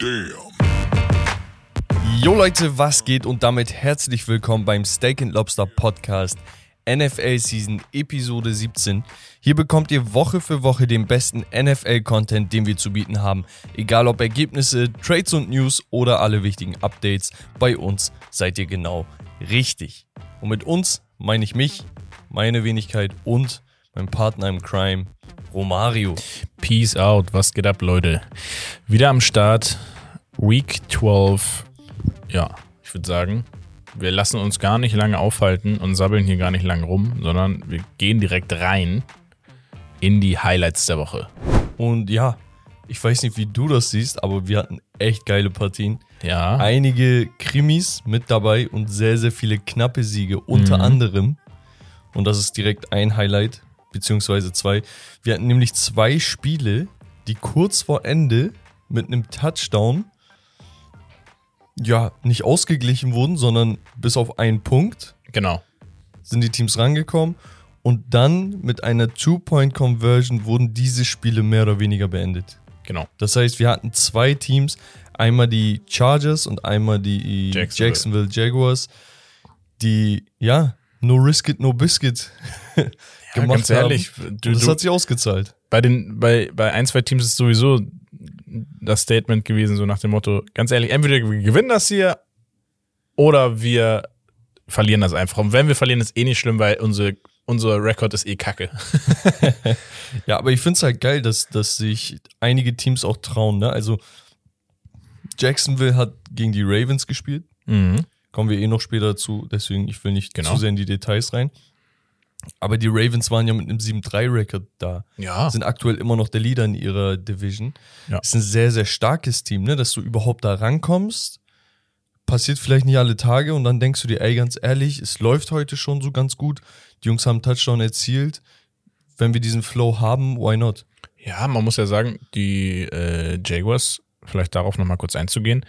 Damn. Jo Leute, was geht und damit herzlich willkommen beim Steak and Lobster Podcast NFL Season Episode 17. Hier bekommt ihr Woche für Woche den besten NFL-Content, den wir zu bieten haben. Egal ob Ergebnisse, Trades und News oder alle wichtigen Updates, bei uns seid ihr genau richtig. Und mit uns meine ich mich, meine Wenigkeit und mein Partner im Crime, Romario. Peace out, was geht ab, Leute? Wieder am Start, Week 12. Ja, ich würde sagen, wir lassen uns gar nicht lange aufhalten und sabbeln hier gar nicht lange rum, sondern wir gehen direkt rein in die Highlights der Woche. Und ja, ich weiß nicht, wie du das siehst, aber wir hatten echt geile Partien. Ja, Einige Krimis mit dabei und sehr, sehr viele knappe Siege, unter Mhm. anderem. Und das ist direkt ein Highlight, beziehungsweise zwei. Wir hatten nämlich zwei Spiele, die kurz vor Ende mit einem Touchdown ja nicht ausgeglichen wurden, sondern bis auf einen Punkt genau. sind die Teams rangekommen. Und dann mit einer Two-Point-Conversion wurden diese Spiele mehr oder weniger beendet. Genau. Das heißt, wir hatten zwei Teams, einmal die Chargers und einmal die Jacksonville. Jacksonville, Jaguars, die, ja, no risk it, no biscuit Ja, ganz ehrlich, haben. du, das du, hat sich ausgezahlt. bei, den, bei, bei ein, zwei Teams ist sowieso das Statement gewesen, so nach dem Motto, ganz ehrlich, entweder wir gewinnen das hier oder wir verlieren das einfach. Und wenn wir verlieren, ist eh nicht schlimm, weil unsere, unser Rekord ist eh kacke. Ja, aber ich finde es halt geil, dass, dass sich einige Teams auch trauen. Ne? Also Jacksonville hat gegen die Ravens gespielt. Mhm. Kommen wir eh noch später dazu, deswegen ich will nicht Genau. zu sehr in die Details rein. Aber die Ravens waren ja mit einem 7-3-Record da. Ja. Sind aktuell immer noch der Leader in ihrer Division. Ja. Ist ein sehr, sehr starkes Team, ne? dass du überhaupt da rankommst. Passiert vielleicht nicht alle Tage und dann denkst du dir, ey, ganz ehrlich, es läuft heute schon so ganz gut. Die Jungs haben einen Touchdown erzielt. Wenn wir diesen Flow haben, why not? Ja, man muss ja sagen, die äh, Jaguars, vielleicht darauf nochmal kurz einzugehen,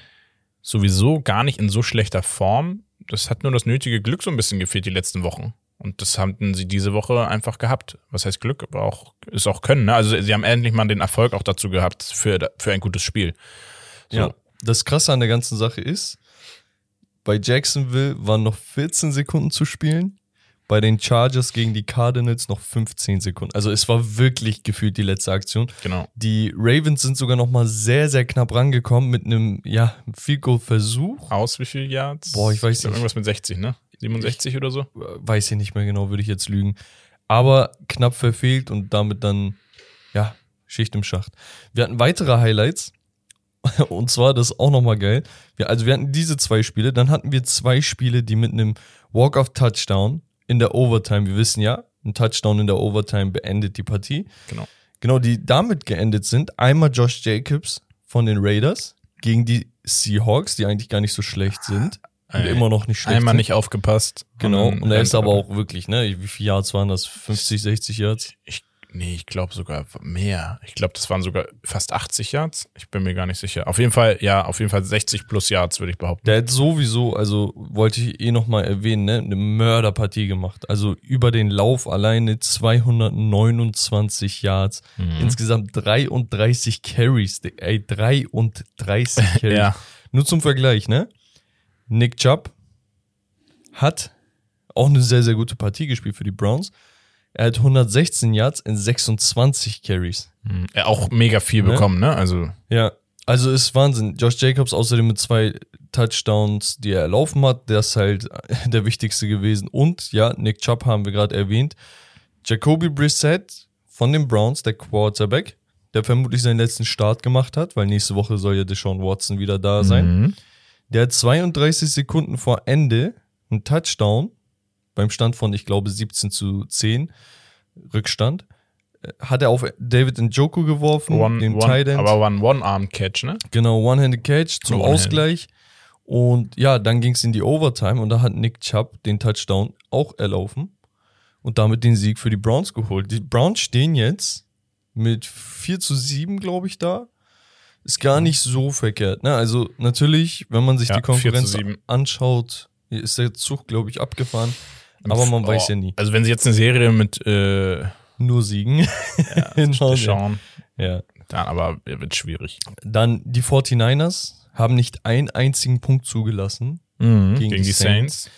sowieso gar nicht in so schlechter Form. Das hat nur das nötige Glück so ein bisschen gefehlt die letzten Wochen. Und das hatten sie diese Woche einfach gehabt. Was heißt Glück? Aber auch, ist auch Können. Ne? Also sie haben endlich mal den Erfolg auch dazu gehabt für, für ein gutes Spiel. So. Ja. Das Krasse an der ganzen Sache ist, bei Jacksonville waren noch 14 Sekunden zu spielen, bei den Chargers gegen die Cardinals noch 15 Sekunden. Also es war wirklich gefühlt die letzte Aktion. Genau. Die Ravens sind sogar noch mal sehr, sehr knapp rangekommen mit einem, ja, Field Goal Versuch. Aus wie viel Yards? Boah, ich weiß glaub, nicht. Irgendwas mit 60, ne? 67 oder so? Weiß ich nicht mehr genau, würde ich jetzt lügen. Aber knapp verfehlt und damit dann, ja, Schicht im Schacht. Wir hatten weitere Highlights. Und zwar, das ist auch nochmal geil. Wir, also wir hatten diese zwei Spiele, dann hatten wir zwei Spiele, die mit einem Walk-off-Touchdown in der Overtime, wir wissen ja, ein Touchdown in der Overtime beendet die Partie. Genau. Genau, die damit geendet sind. Einmal Josh Jacobs von den Raiders gegen die Seahawks, die eigentlich gar nicht so schlecht sind. Und Ey, immer noch nicht schlecht Einmal nicht aufgepasst. Genau, dann und er ist aber auch wirklich, ne? Wie viele Yards waren das? 50, 60 Yards? Ich, nee, ich glaube sogar mehr. Ich glaube, das waren sogar fast 80 Yards. Ich bin mir gar nicht sicher. Auf jeden Fall, ja, auf jeden Fall 60 plus Yards, würde ich behaupten. Der hat sowieso, also wollte ich eh nochmal erwähnen, ne? Eine Mörderpartie gemacht. Also über den Lauf alleine 229 Yards. Mhm. Insgesamt 33 Carries. Ey, 33 Carries. Ja. Nur zum Vergleich, ne? Nick Chubb hat auch eine sehr, sehr gute Partie gespielt für die Browns. Er hat 116 Yards in 26 Carries. Mhm. Er auch mega viel Ne? bekommen, ne? Also, Ja, also ist Wahnsinn. Josh Jacobs außerdem mit zwei Touchdowns, die er erlaufen hat, der ist halt der wichtigste gewesen. Und ja, Nick Chubb haben wir gerade erwähnt. Jacoby Brissett von den Browns, der Quarterback, der vermutlich seinen letzten Start gemacht hat, weil nächste Woche soll ja Deshaun Watson wieder da sein. mhm. Der hat 32 Sekunden vor Ende einen Touchdown beim Stand von, ich glaube, 17 zu 10 Rückstand. äh, Hat er auf David Njoku geworfen, One, den one, Tight End. aber war ein One-Arm-Catch, ne? Genau, One-Handed Catch zum One-handed. Ausgleich. Und ja, dann ging es in die Overtime und da hat Nick Chubb den Touchdown auch erlaufen und damit den Sieg für die Browns geholt. Die Browns stehen jetzt mit 4 zu 7, glaube ich, da. Ist gar nicht so verkehrt. Ne? Also natürlich, wenn man sich Ja, die Konkurrenz 4 zu 7. anschaut, ist der Zug, glaube ich, abgefahren. Aber man weiß ja nie. Also wenn sie jetzt eine Serie mit äh, Nur Siegen. ja, ja. Deshaun, Ja. Dann aber wird schwierig. Dann die 49ers haben nicht einen einzigen Punkt zugelassen. Gegen, Gegen die die Saints.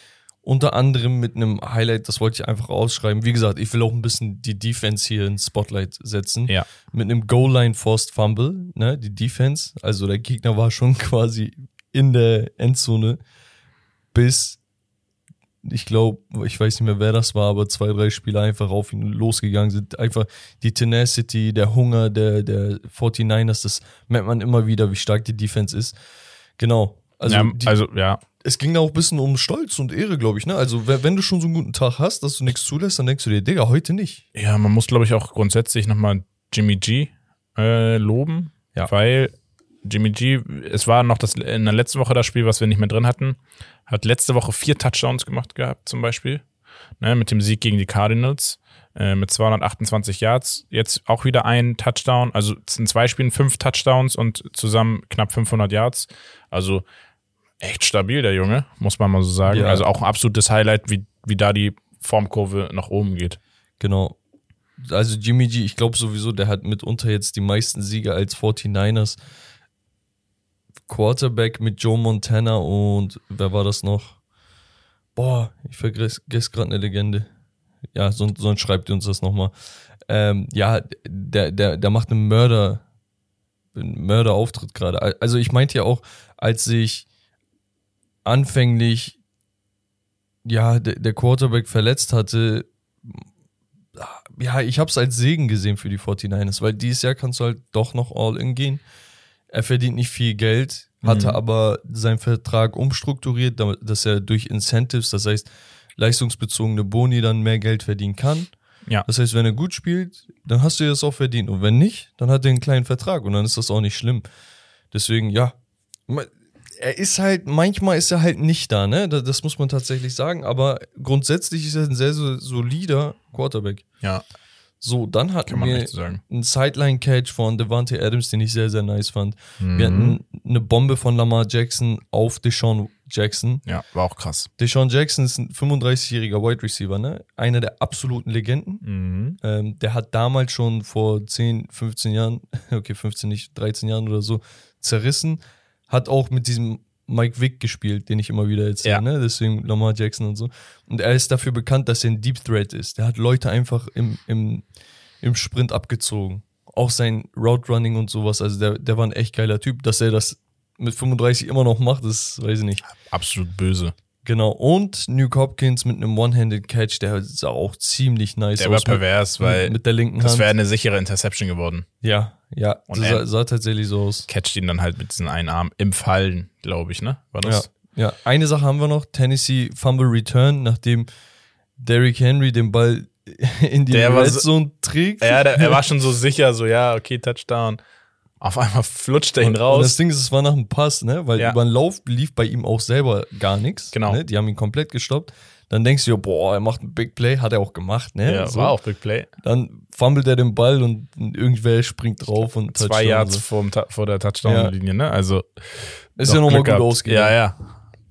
Unter anderem mit einem Highlight, das wollte ich einfach ausschreiben. Wie gesagt, ich will auch ein bisschen die Defense hier ins Spotlight setzen. Ja. Mit einem Goal-Line Forced Fumble, ne, die Defense. Also der Gegner war schon quasi in der Endzone bis, ich glaube, ich weiß nicht mehr, wer das war, aber zwei, drei Spieler einfach auf ihn losgegangen sind. Einfach die Tenacity, der Hunger der, der 49ers, das merkt man immer wieder, wie stark die Defense ist. Genau. Also, ja, die, also ja, es ging da auch ein bisschen um Stolz und Ehre, glaube ich. Ne? Also, wenn du schon so einen guten Tag hast, dass du nichts zulässt, dann denkst du dir, Digga, heute nicht. Ja, man muss, glaube ich, auch grundsätzlich nochmal Jimmy G äh, loben, Ja. weil Jimmy G, es war noch das in der letzten Woche das Spiel, was wir nicht mehr drin hatten, hat letzte Woche vier Touchdowns gemacht gehabt, zum Beispiel, ne, mit dem Sieg gegen die Cardinals äh, mit 228 Yards. Jetzt auch wieder ein Touchdown, also sind zwei Spielen fünf Touchdowns und zusammen knapp 500 Yards. Also echt stabil, der Junge, muss man mal so sagen. Ja. Also auch ein absolutes Highlight, wie, wie da die Formkurve nach oben geht. Genau. Also Jimmy G, ich glaube sowieso, der hat mitunter jetzt die meisten Siege als 49ers. Quarterback mit Joe Montana und wer war das noch? Boah, ich vergesse gerade eine Legende. Ja, sonst, sonst schreibt ihr uns das nochmal. Ähm, ja, der, der, der macht einen Mörder, einen Mörderauftritt gerade. Also ich meinte ja auch, als ich anfänglich ja, der, der Quarterback verletzt hatte, ja, ich habe es als Segen gesehen für die 49ers, weil dieses Jahr kannst du halt doch noch All-In gehen. Er verdient nicht viel Geld, hatte Mhm. aber seinen Vertrag umstrukturiert, damit- dass er durch Incentives, das heißt leistungsbezogene Boni, dann mehr Geld verdienen kann. Ja. Das heißt, wenn er gut spielt, dann hast du das auch verdient. Und wenn nicht, dann hat er einen kleinen Vertrag und dann ist das auch nicht schlimm. Deswegen, ja. Er ist halt, manchmal ist er halt nicht da, ne? Das, muss man tatsächlich sagen. Aber grundsätzlich ist er ein sehr, sehr solider Quarterback. Ja, So, dann hatten wir einen Sideline-Catch von Devante Adams, den ich sehr, sehr nice fand. Mhm. Wir hatten eine Bombe von Lamar Jackson auf Deshaun Jackson. Ja, war auch krass. Deshaun Jackson ist ein 35-jähriger Wide Receiver, ne? Einer der absoluten Legenden. Mhm. Ähm, der hat damals schon vor 10, 15 Jahren, okay, 15 nicht, 13 Jahren oder so, zerrissen. Hat auch mit diesem Mike Vick gespielt, den ich immer wieder erzähle, Ja. ne? Deswegen Lamar Jackson und so. Und er ist dafür bekannt, dass er ein Deep Threat ist. Der hat Leute einfach im, im, im Sprint abgezogen. Auch sein Route Running und sowas. Also der, der war ein echt geiler Typ. Dass er das mit 35 immer noch macht, das weiß ich nicht. Absolut böse. Genau. Und Nuke Hopkins mit einem One-Handed Catch, der sah auch ziemlich nice Der war aus. pervers, weil mit, mit der linken das wäre eine sichere Interception geworden. Ja, ja. Und das sah, sah tatsächlich so aus. Catcht ihn dann halt mit diesen einen Arm im Fallen, glaube ich, ne? War Ja, das? ja. Eine Sache haben wir noch: Tennessee Fumble Return, nachdem Derrick Henry den Ball in die Der war Red so- Zone trägt. Ja, der, er war schon so sicher, so, ja, okay, Touchdown. Auf einmal flutscht er ihn Und, und das raus. Ding ist, es war nach dem Pass, ne? Weil Ja. über den Lauf lief bei ihm auch selber gar nichts. Genau. Ne? Die haben ihn komplett gestoppt. Dann denkst du dir, boah, er macht ein Big Play, hat er auch gemacht, ne? Ja, So. war auch Big Play. Dann fummelt er den Ball und irgendwer springt drauf und Zwei Touchdown, Yards so. vorm Ta vor der Touchdown-Linie, ne? Also. Ist doch ja nochmal gut gehabt. ausgegangen. Ja, ja.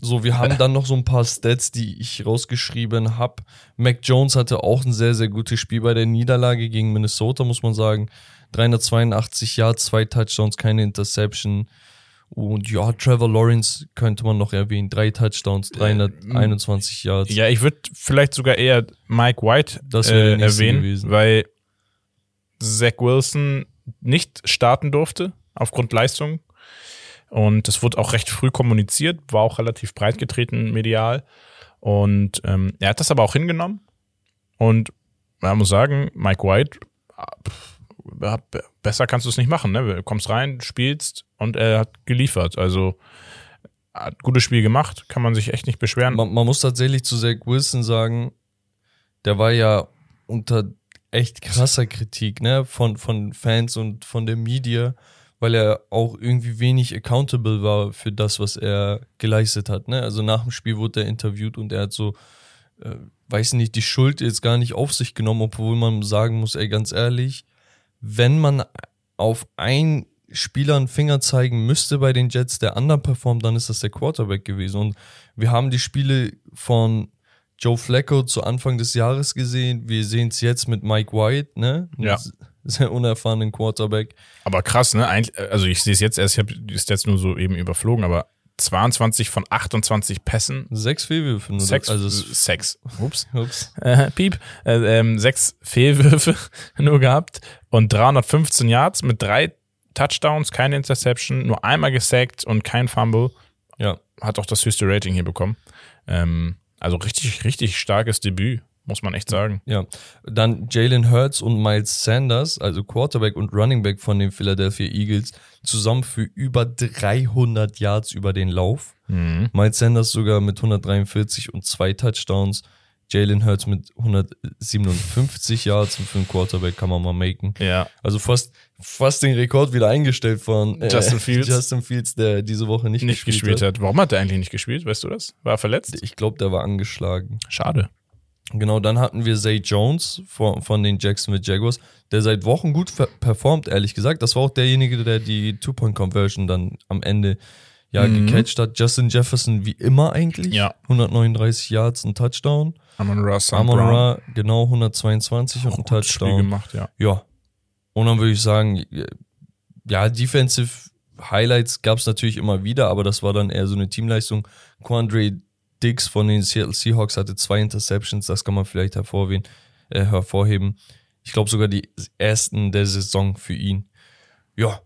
So, wir haben dann noch so ein paar Stats, die ich rausgeschrieben habe. Mac Jones hatte auch ein sehr, sehr gutes Spiel bei der Niederlage gegen Minnesota, muss man sagen. 382 Yards, zwei Touchdowns, keine Interception. Und ja, Trevor Lawrence könnte man noch erwähnen. Drei Touchdowns, 321 Yards. Ja, ich würde vielleicht sogar eher Mike White äh, erwähnen, gewesen. weil Zach Wilson nicht starten durfte aufgrund Leistung. Und das wurde auch recht früh kommuniziert, war auch relativ breit getreten medial. Und ähm, er hat das aber auch hingenommen. Und man muss sagen, Mike White, besser kannst du es nicht machen. Ne? Du kommst rein, spielst und er hat geliefert. Also hat gutes Spiel gemacht, kann man sich echt nicht beschweren. Man, man muss tatsächlich zu Zach Wilson sagen, der war ja unter echt krasser Kritik, ne, von, von Fans und von der Media, weil er auch irgendwie wenig accountable war für das, was er geleistet hat, ne. Also nach dem Spiel wurde er interviewt und er hat so, äh, weiß nicht, die Schuld jetzt gar nicht auf sich genommen, obwohl man sagen muss, ey, ganz ehrlich, wenn man auf einen Spieler einen Finger zeigen müsste bei den Jets, der underperformt, dann ist das der Quarterback gewesen. Und wir haben die Spiele von Joe Flacco zu Anfang des Jahres gesehen. Wir sehen es jetzt mit Mike White, ne? Ja. sehr unerfahrenen Quarterback. Aber krass, ne? Eigentlich, also ich sehe es jetzt erst, ich habe die Stats nur so eben überflogen, aber 22 von 28 Pässen. Sechs Fehlwürfe. Nur Sechs, also Sex. Ups. ups. Äh, piep. Äh, ähm, sechs Fehlwürfe nur gehabt und 315 Yards mit drei Touchdowns, keine Interception, nur einmal gesackt und kein Fumble. Ja. Hat auch das höchste Rating hier bekommen. Ähm, also richtig, richtig starkes Debüt, muss man echt sagen. Ja, dann Jalen Hurts und Miles Sanders, also Quarterback und Running Back von den Philadelphia Eagles, zusammen für über 300 Yards über den Lauf. Mhm. Miles Sanders sogar mit 143 und zwei Touchdowns. Jalen Hurts mit 157 Yards und für einen Quarterback kann man mal machen. Ja. Also fast, fast den Rekord wieder eingestellt von äh, Justin Fields. Justin Fields, der diese Woche nicht, Nicht gespielt, gespielt hat. hat. Warum hat er eigentlich nicht gespielt? Weißt du das? War er verletzt? Ich glaube, der war angeschlagen. Schade. Genau, dann hatten wir Zay Jones von, von den Jacksonville Jaguars, der seit Wochen gut performt, ehrlich gesagt. Das war auch derjenige, der die Two-Point-Conversion dann am Ende ja Mhm. gecatcht hat. Justin Jefferson wie immer eigentlich. Ja. 139 Yards, ein Touchdown. Amon Ra. Amon. Ra, genau 122 und ein Gutes Spiel Touchdown. gemacht, ja. Ja. Und dann würde ich sagen, ja, Defensive Highlights gab es natürlich immer wieder, aber das war dann eher so eine Teamleistung. Quandre Diggs von den Seattle Seahawks hatte zwei Interceptions, das kann man vielleicht hervorheben. Äh, hervorheben. Ich glaube sogar die ersten der Saison für ihn. Ja.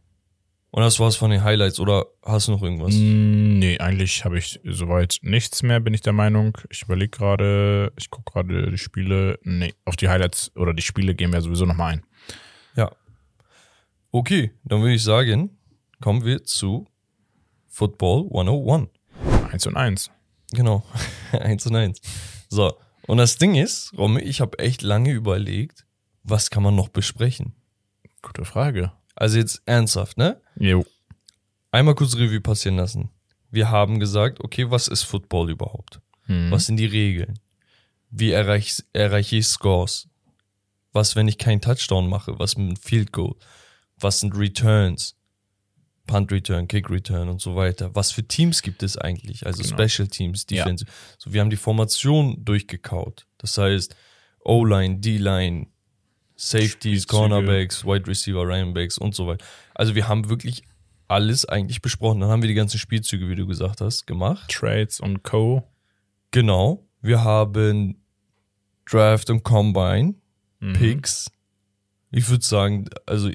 Und das war's von den Highlights, oder hast du noch irgendwas? Mm, Nee, eigentlich habe ich soweit nichts mehr, bin ich der Meinung. Ich überlege gerade, ich gucke gerade die Spiele. Nee, auf die Highlights oder die Spiele gehen wir sowieso nochmal ein. Ja. Okay, dann würde ich sagen, kommen wir zu Football 101. Eins und eins. Genau, eins und eins. So, und das Ding ist, Romy, ich habe echt lange überlegt, was kann man noch besprechen? Gute Frage. Also jetzt ernsthaft, ne? Jo. Einmal kurz Revue passieren lassen. Wir haben gesagt, okay, was ist Football überhaupt? Hm. Was sind die Regeln? Wie erreiche erreich ich Scores? Was, wenn ich keinen Touchdown mache? Was mit einem Field Goal? Was sind Returns? Punt Return, Kick Return und so weiter. Was für Teams gibt es eigentlich? Also Genau. Special Teams, Ja. Defense. So, wir haben die Formation durchgekaut. Das heißt, O-Line, D-Line, Safeties, Spielzüge. Cornerbacks, Wide Receiver, Runningbacks und so weiter. Also wir haben wirklich alles eigentlich besprochen. Dann haben wir die ganzen Spielzüge, wie du gesagt hast, gemacht. Trades und Co. Genau. Wir haben Draft und Combine, Mhm. Picks. Ich würde sagen, also,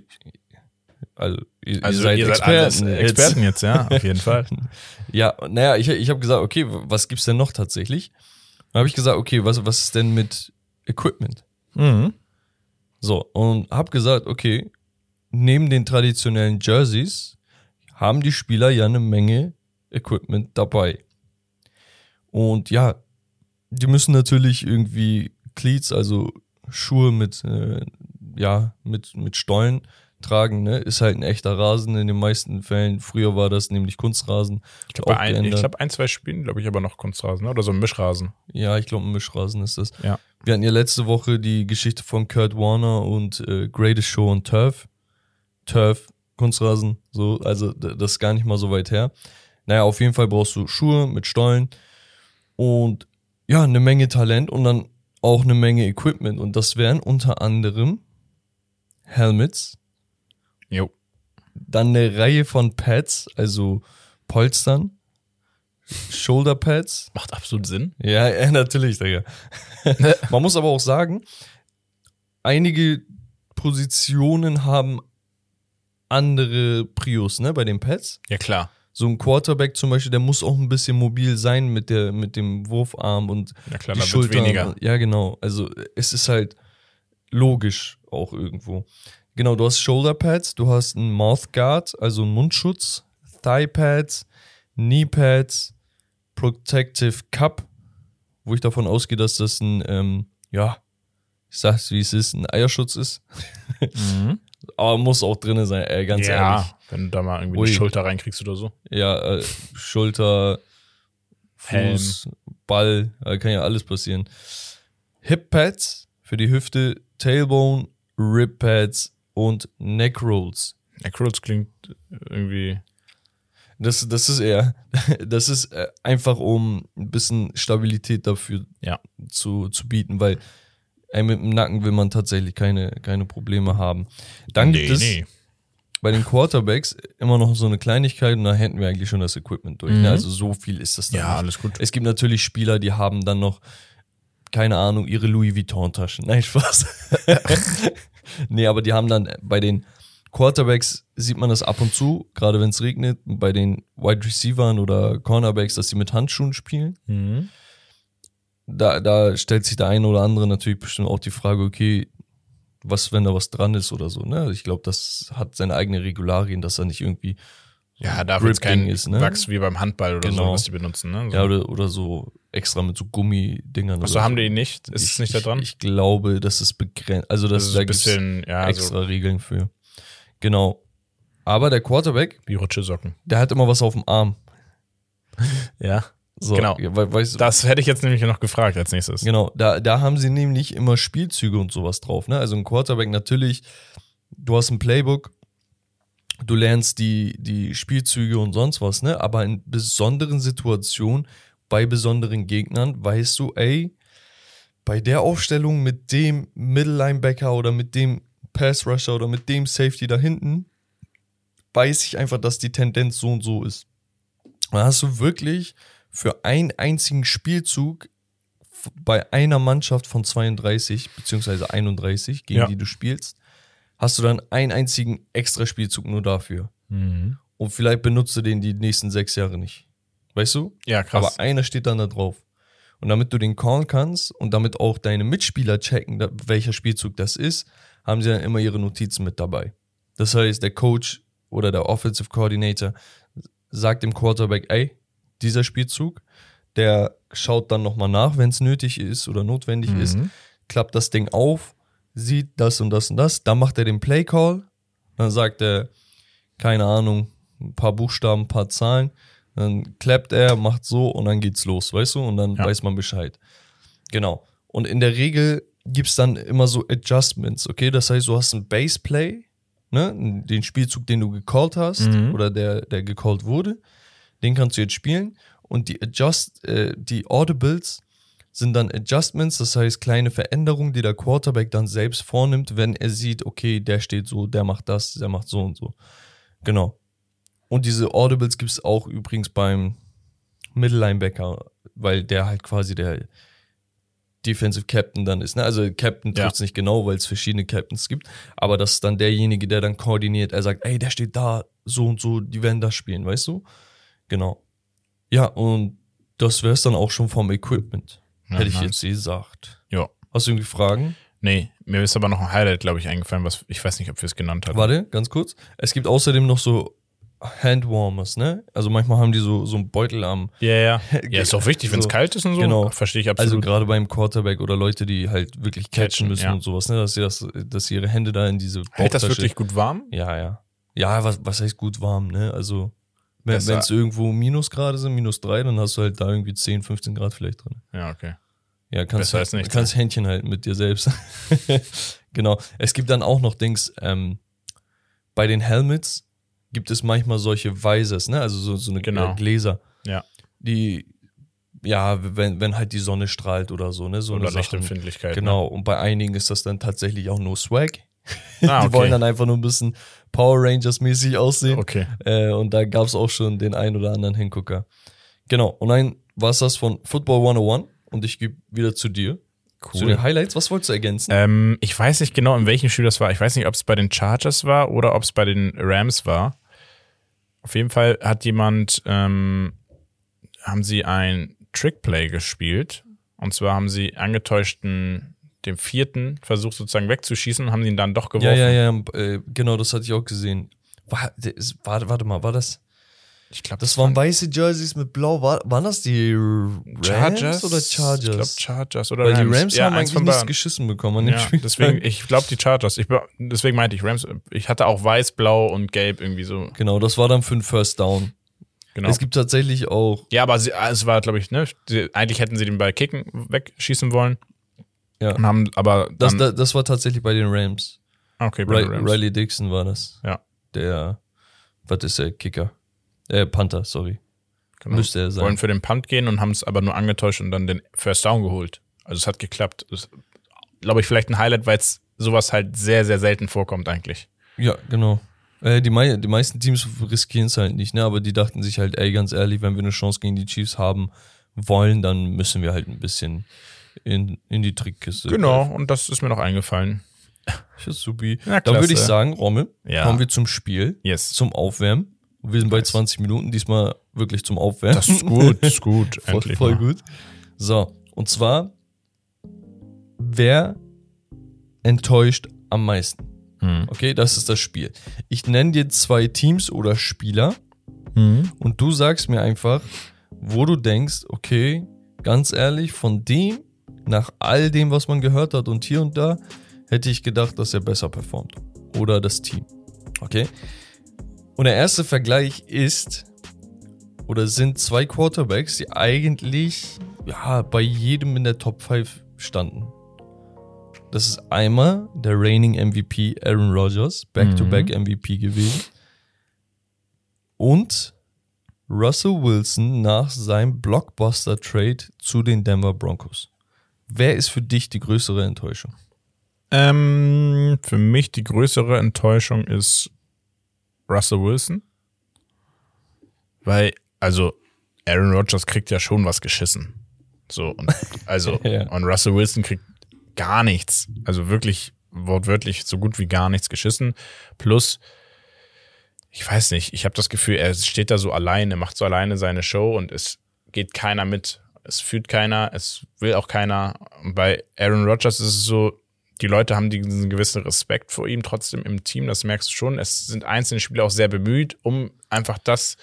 also, ihr, Also ihr seid Experten. Experten jetzt, ja, auf jeden Fall. Ja, naja, ich, ich habe gesagt, okay, was gibt's denn noch tatsächlich? Dann habe ich gesagt, okay, was, was ist denn mit Equipment? Mhm. So, und habe gesagt, okay, neben den traditionellen Jerseys haben die Spieler ja eine Menge Equipment dabei. Und ja, die müssen natürlich irgendwie Cleats, also Schuhe mit, äh, ja, mit, mit Stollen tragen, ne? Ist halt ein echter Rasen in den meisten Fällen. Früher war das nämlich Kunstrasen. Ich glaube, ein, ich glaub, ein, zwei Spielen, glaube ich, aber noch Kunstrasen, oder so ein Mischrasen. Ja, ich glaube, ein Mischrasen ist das. Ja. Wir hatten ja letzte Woche die Geschichte von Kurt Warner und äh, Greatest Show und Turf. Turf, Kunstrasen, so, also das ist gar nicht mal so weit her. Naja, auf jeden Fall brauchst du Schuhe mit Stollen und ja, eine Menge Talent und dann auch eine Menge Equipment. Und das wären unter anderem Helmets, Jo. dann eine Reihe von Pads, also Polstern, Shoulder Pads, Macht absolut Sinn. ja, ja natürlich, Digga. Man muss aber auch sagen, einige Positionen haben andere Prios, ne, bei den Pads. Ja, klar. So ein Quarterback zum Beispiel, der muss auch ein bisschen mobil sein mit der, mit dem Wurfarm und Ja, klar, die Schulter. weniger. Ja, genau. Also es ist halt logisch auch irgendwo. Genau, du hast Shoulder Pads, du hast einen Mouth Guard, also einen Mundschutz, Thigh Pads, Knee Pads, Protective Cup, wo ich davon ausgehe, dass das ein, ähm, ja, ich sag's wie es ist, ein Eierschutz ist. Mhm. Aber muss auch drinne sein, ey, ganz ja, ehrlich. wenn du da mal irgendwie Ui. die Schulter reinkriegst oder so. Ja, äh, Schulter, Helm. Fuß, Ball, äh, kann ja alles passieren. Hip Pads für die Hüfte, Tailbone, Rib Pads und Neck Rolls. Necrolls klingt irgendwie. Das, das ist eher, das ist äh, einfach um ein bisschen Stabilität dafür Ja. zu, zu bieten, weil mit dem Nacken will man tatsächlich keine, keine Probleme haben. Dann gibt es bei den Quarterbacks immer noch so eine Kleinigkeit und da hätten wir eigentlich schon das Equipment durch. Ne? Mhm. Also so viel ist das dann Ja, nicht. alles gut. Es gibt natürlich Spieler, die haben dann noch, keine Ahnung, ihre Louis Vuitton-Taschen. Nein, Spaß. nee, aber die haben dann bei den Quarterbacks sieht man das ab und zu, gerade wenn es regnet, bei den Wide Receivern oder Cornerbacks, dass sie mit Handschuhen spielen. Mhm. Da, da stellt sich der eine oder andere natürlich bestimmt auch die Frage, okay, was, wenn da was dran ist oder so, ne? Ich glaube, das hat seine eigene Regularien, dass er nicht irgendwie Ja, da wird kein ist, ne? Wachs wie beim Handball oder Genau. so, was die benutzen. Ne? So. Ja, oder, oder so extra mit so Gummidingern. Achso, haben die nicht? Ist es ich, nicht da ich, dran? Ich glaube, das ist begrenzt. Also, das, das ist da bisschen, ja, extra so Regeln für. Genau. Aber der Quarterback, wie Rutschesocken. der hat immer was auf dem Arm. Ja. So, Genau. Ja, we weißt, du- Das hätte ich jetzt nämlich noch gefragt als nächstes. Genau, da, da haben sie nämlich immer Spielzüge und sowas drauf. Ne? Also ein Quarterback natürlich, du hast ein Playbook, du lernst die, die Spielzüge und sonst was, ne? Aber in besonderen Situationen, bei besonderen Gegnern, weißt du, ey, bei der Aufstellung mit dem Middle Linebacker oder mit dem Pass Rusher oder mit dem Safety da hinten, weiß ich einfach, dass die Tendenz so und so ist. Dann hast du wirklich für einen einzigen Spielzug bei einer Mannschaft von 32 beziehungsweise 31, gegen Ja. die du spielst, hast du dann einen einzigen extra Spielzug nur dafür. Mhm. Und vielleicht benutzt du den die nächsten sechs Jahre nicht. Weißt du? Ja, krass. Aber einer steht dann da drauf. Und damit du den callen kannst und damit auch deine Mitspieler checken, da, welcher Spielzug das ist, haben sie dann immer ihre Notizen mit dabei. Das heißt, der Coach oder der Offensive Coordinator sagt dem Quarterback, ey, dieser Spielzug, der schaut dann nochmal nach, wenn es nötig ist oder notwendig ist, Mhm. klappt das Ding auf, sieht das und das und das, dann macht er den Play Call, dann sagt er, keine Ahnung, ein paar Buchstaben, ein paar Zahlen, dann klappt er, macht so und dann geht's los, weißt du? Und dann Ja. weiß man Bescheid. Genau. Und in der Regel gibt's dann immer so Adjustments, okay? Das heißt, du hast ein Base Play, ne? Den Spielzug, den du gecallt hast Mhm. oder der, der gecallt wurde, den kannst du jetzt spielen. Und die Adjust, äh, die Audibles sind dann Adjustments, das heißt kleine Veränderungen, die der Quarterback dann selbst vornimmt, wenn er sieht, okay, der steht so, der macht das, der macht so und so. Genau. Und diese Audibles gibt es auch übrigens beim Middle Linebacker, weil der halt quasi der Defensive Captain dann ist. Ne? Also Captain Ja. trifft es nicht genau, weil es verschiedene Captains gibt, aber das ist dann derjenige, der dann koordiniert. Er sagt, ey, der steht da, so und so, die werden das spielen, weißt du? Genau. Ja, und das wäre es dann auch schon vom Equipment, Ja, hätte ich jetzt gesagt. Ja. Hast du irgendwie Fragen? Nee, mir ist aber noch ein Highlight, glaube ich, eingefallen, was ich weiß nicht, ob wir es genannt hatten. Warte, ganz kurz. Es gibt außerdem noch so Handwarmers, ne? Also manchmal haben die so, so einen Beutel am, Ja, ja. Ja, ist auch wichtig, wenn es So, kalt ist und so. genau. Verstehe ich also absolut. gerade beim Quarterback oder Leute, die halt wirklich catchen Catchen, müssen ja. und sowas, ne? Dass sie, das, dass sie ihre Hände da in diese Hält das wirklich gut warm? Ja, ja. Ja, was, was heißt gut warm, ne? Also, wenn es irgendwo Minusgrade sind, minus drei, dann hast du halt da irgendwie 10, 15 Grad vielleicht drin. Ja, okay. Ja, kannst, Besser als nichts, kannst Händchen halten mit dir selbst. genau. Es gibt dann auch noch Dings, ähm, bei den Helmets gibt es manchmal solche Visors, ne? Also so, so eine Genau. äh, Gläser, Ja. die, ja, wenn, wenn halt die Sonne strahlt oder so, ne? So Oder eine. Lichtempfindlichkeit. Genau. Und bei einigen ist das dann tatsächlich auch nur Swag. Ah, Die okay. wollen dann einfach nur ein bisschen Power Rangers mäßig aussehen. okay. Äh, und da gab es auch schon den ein oder anderen Hingucker. Genau. Und dann war es das von Football 101 und ich gebe wieder zu dir. Zu den Highlights, was wolltest du ergänzen? Ähm, ich weiß nicht genau, in welchem Spiel das war. Ich weiß nicht, ob es bei den Chargers war oder ob es bei den Rams war. Auf jeden Fall hat jemand, ähm, haben sie ein Trickplay gespielt. Und zwar haben sie angetäuschten, den vierten versucht sozusagen wegzuschießen und haben ihn dann doch geworfen. ja, ja, ja, äh, genau, das hatte ich auch gesehen. War, das, war, warte mal, war das? Ich glaube, Das waren weiße Jerseys mit blau. War, waren das die Rams Chargers oder Chargers? Ich glaube Chargers oder Weil Rams. die Rams ja, haben eigentlich nichts geschissen bekommen an dem Ja, Spiel. deswegen, ich glaube die Chargers. Ich, deswegen meinte ich Rams. Ich hatte auch weiß, blau und gelb irgendwie so. Genau, das war dann für einen First Down. Genau. Es gibt tatsächlich auch, Ja, aber sie, es war, glaube ich, ne, die, eigentlich hätten sie den Ball kicken, wegschießen wollen. Ja. Und haben, aber das, das, das war tatsächlich bei den Rams. Okay, bei den Rams. Riley Dixon war das. Ja. Der, was ist der Kicker? Äh, Panther, sorry. Genau. Müsste er sein. Wollen für den Punt gehen und haben es aber nur angetäuscht und dann den First Down geholt. Also es hat geklappt. Glaube ich, vielleicht ein Highlight, weil es sowas halt sehr, sehr selten vorkommt eigentlich. Ja, genau. Äh, die, mei die meisten Teams riskieren es halt nicht, ne? Aber die dachten sich halt, ey, ganz ehrlich, wenn wir eine Chance gegen die Chiefs haben wollen, dann müssen wir halt ein bisschen in, in die Trickkiste. Genau, und das ist mir noch eingefallen. Supi. Ja, Dann würde ich klasse. sagen, Rommel, Ja. kommen wir zum Spiel, Yes. zum Aufwärmen. Wir sind bei Nice. 20 Minuten, diesmal wirklich zum Aufwärmen. Das ist gut, das ist gut. voll, voll gut. So, und zwar, wer enttäuscht am meisten? Hm. Okay, das ist das Spiel. Ich nenne dir zwei Teams oder Spieler Hm. und du sagst mir einfach, wo du denkst, okay, ganz ehrlich, von dem, nach all dem, was man gehört hat und hier und da, hätte ich gedacht, dass er besser performt. Oder das Team. Okay? Und der erste Vergleich ist, oder sind zwei Quarterbacks, die eigentlich ja, bei jedem in der Top 5 standen. Das ist einmal der reigning MVP Aaron Rodgers, Back-to-Back MVP gewesen. Und Russell Wilson nach seinem Blockbuster-Trade zu den Denver Broncos. Wer ist für dich die größere Enttäuschung? Ähm, für mich die größere Enttäuschung ist Russell Wilson. Weil, also, Aaron Rodgers kriegt ja schon was geschissen. So, und, also, Ja. und Russell Wilson kriegt gar nichts. Also wirklich wortwörtlich so gut wie gar nichts geschissen. Plus, ich weiß nicht, ich habe das Gefühl, er steht da so alleine, macht so alleine seine Show und es geht keiner mit. Es fühlt keiner, es will auch keiner. Bei Aaron Rodgers ist es so, die Leute haben diesen gewissen Respekt vor ihm trotzdem im Team, das merkst du schon. Es sind einzelne Spieler auch sehr bemüht, um einfach das,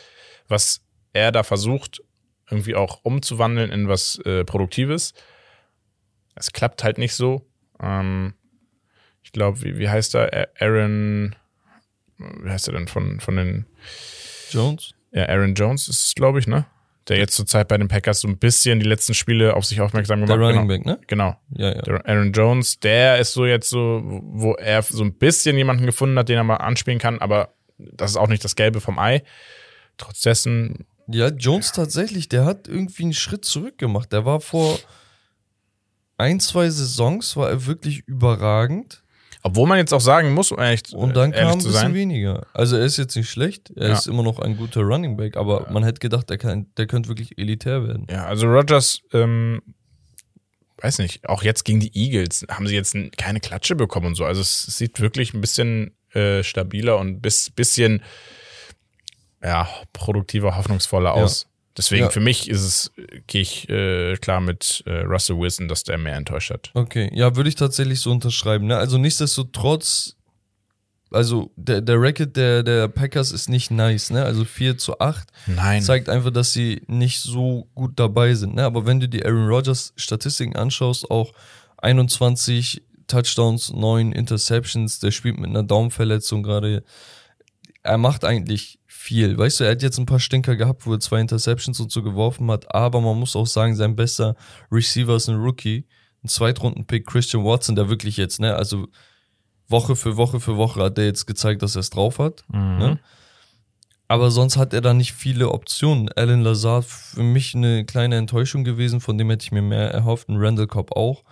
was er da versucht, irgendwie auch umzuwandeln in was äh, Produktives. Es klappt halt nicht so. Ähm, ich glaube, wie, wie heißt er? Aaron, wie heißt er denn von, von den, Jones? ja, Aaron Jones ist es, glaube ich, ne? Der jetzt zurzeit bei den Packers so ein bisschen die letzten Spiele auf sich aufmerksam Der gemacht Running genau. Back, ne? Genau. Ja, ja. Der Aaron Jones, der ist so jetzt so, wo er so ein bisschen jemanden gefunden hat, den er mal anspielen kann, aber das ist auch nicht das Gelbe vom Ei. Trotz dessen, Ja, Jones tatsächlich, der hat irgendwie einen Schritt zurück gemacht. Der war vor ein, zwei Saisons, war er wirklich überragend. Obwohl man jetzt auch sagen muss, um ehrlich, Und dann kam ein bisschen sein, weniger. Also er ist jetzt nicht schlecht, er Ja. ist immer noch ein guter Running Back, aber man hätte gedacht, der, kann, der könnte wirklich elitär werden. Ja, also Rogers, ähm, weiß nicht, auch jetzt gegen die Eagles haben sie jetzt keine Klatsche bekommen und so. Also es sieht wirklich ein bisschen äh, stabiler und bis, bisschen ja, produktiver, hoffnungsvoller aus. Deswegen Ja. für mich ist es, gehe ich äh, klar mit äh, Russell Wilson, dass der mehr enttäuscht hat. Okay, ja, würde ich tatsächlich so unterschreiben. Ne? Also nichtsdestotrotz, also der, der Record der, der Packers ist nicht nice, ne? Also 4 zu 8 Nein. zeigt einfach, dass sie nicht so gut dabei sind. Ne? Aber wenn du die Aaron Rodgers Statistiken anschaust, auch 21 Touchdowns, 9 Interceptions, der spielt mit einer Daumenverletzung gerade. Er macht eigentlich viel. Weißt du, er hat jetzt ein paar Stinker gehabt, wo er zwei Interceptions und so geworfen hat, aber man muss auch sagen, sein bester Receiver ist ein Rookie, ein Zweitrunden-Pick, Christian Watson, der wirklich jetzt, ne, also Woche für Woche für Woche hat er jetzt gezeigt, dass er es drauf hat. Mhm. Ne? Aber sonst hat er da nicht viele Optionen. Alan Lazard für mich eine kleine Enttäuschung gewesen, von dem hätte ich mir mehr erhofft. Und Randall Cobb auch.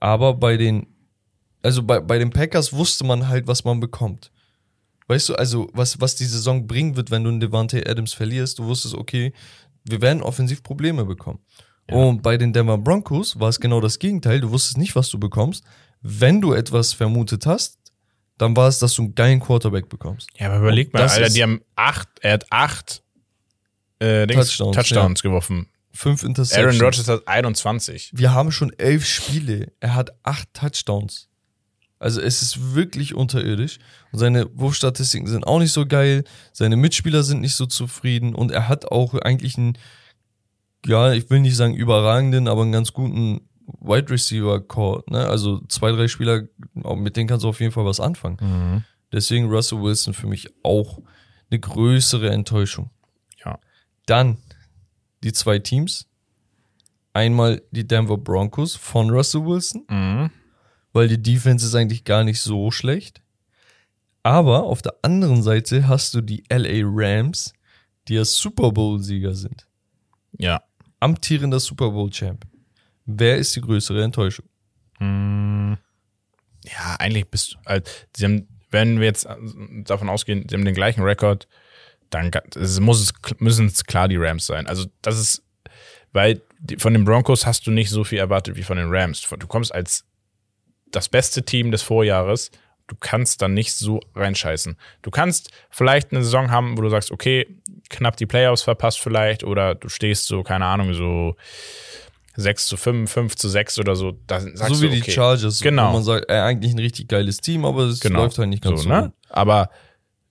Aber bei den, also bei, bei den Packers wusste man halt, was man bekommt. Weißt du, also was, was die Saison bringen wird, wenn du einen Devante Adams verlierst, du wusstest, okay, wir werden offensiv Probleme bekommen. Und bei den Denver Broncos war es genau das Gegenteil. Du wusstest nicht, was du bekommst. Wenn du etwas vermutet hast, dann war es, dass du einen geilen Quarterback bekommst. Ja, aber überleg mal, Alter, die haben acht, er hat acht äh, Touchdowns, Touchdowns, geworfen. Fünf Interceptions. Aaron Rodgers hat 21. Wir haben schon elf Spiele. Er hat acht Touchdowns. Also es ist wirklich unterirdisch. Und seine Wurfstatistiken sind auch nicht so geil. Seine Mitspieler sind nicht so zufrieden. Und er hat auch eigentlich einen, ja, ich will nicht sagen überragenden, aber einen ganz guten Wide Receiver Core. Ne? Also zwei, drei Spieler, mit denen kannst du auf jeden Fall was anfangen. Deswegen Russell Wilson für mich auch eine größere Enttäuschung. Ja. Dann die zwei Teams. Einmal die Denver Broncos von Russell Wilson, Mhm. Weil die Defense ist eigentlich gar nicht so schlecht. Aber auf der anderen Seite hast du die LA Rams, die ja Super Bowl-Sieger sind. Ja. Amtierender Super Bowl-Champ. Wer ist die größere Enttäuschung? Mhm. ja, eigentlich bist du halt, sie haben, wenn wir jetzt davon ausgehen, sie haben den gleichen Rekord, dann es muss müssen es klar die Rams sein. Also das ist, weil von den Broncos hast du nicht so viel erwartet wie von den Rams. Du kommst als das beste Team des Vorjahres, du kannst dann nicht so reinscheißen. Du kannst vielleicht eine Saison haben, wo du sagst, okay, knapp die Playoffs verpasst vielleicht oder du stehst so, keine Ahnung, so 6 zu 5, 5 zu 6 oder so. Da sagst so wie du, okay. die Chargers, Genau. wo man sagt, äh, eigentlich ein richtig geiles Team, aber es Genau. läuft halt nicht ganz so. ne? Aber,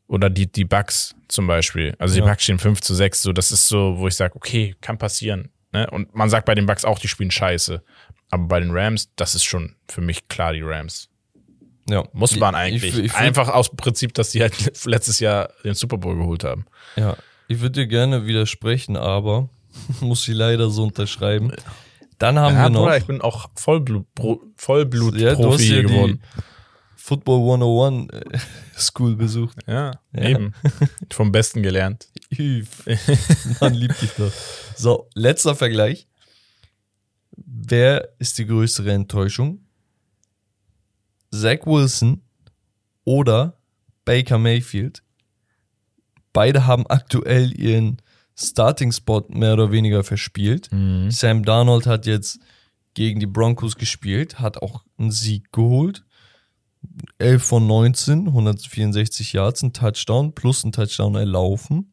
oder die, die Bucks zum Beispiel. Also die Ja. Bucks stehen 5 zu 6, so, das ist so, wo ich sage, okay, kann passieren. Ne? Und man sagt bei den Bucks auch, die spielen scheiße. Aber bei den Rams, das ist schon für mich klar die Rams. Ja. Muss man Ich- eigentlich. Ich, ich, Einfach aus Prinzip, dass die halt letztes Jahr den Super Bowl geholt haben. Ja, ich würde dir gerne widersprechen, aber muss sie leider so unterschreiben. Dann haben Ja, wir noch Bruder, ich bin auch Vollblut, Vollblut Ja, du Profi hast ja geworden. Football 101 äh, School besucht. Ja, Ja. eben. Vom Besten gelernt. Man liebt dich doch. So, letzter Vergleich. Wer ist die größere Enttäuschung? Zach Wilson oder Baker Mayfield? Beide haben aktuell ihren Starting-Spot mehr oder weniger verspielt. Sam Darnold hat jetzt gegen die Broncos gespielt, hat auch einen Sieg geholt. 11 von 19, 164 Yards, ein Touchdown plus ein Touchdown erlaufen.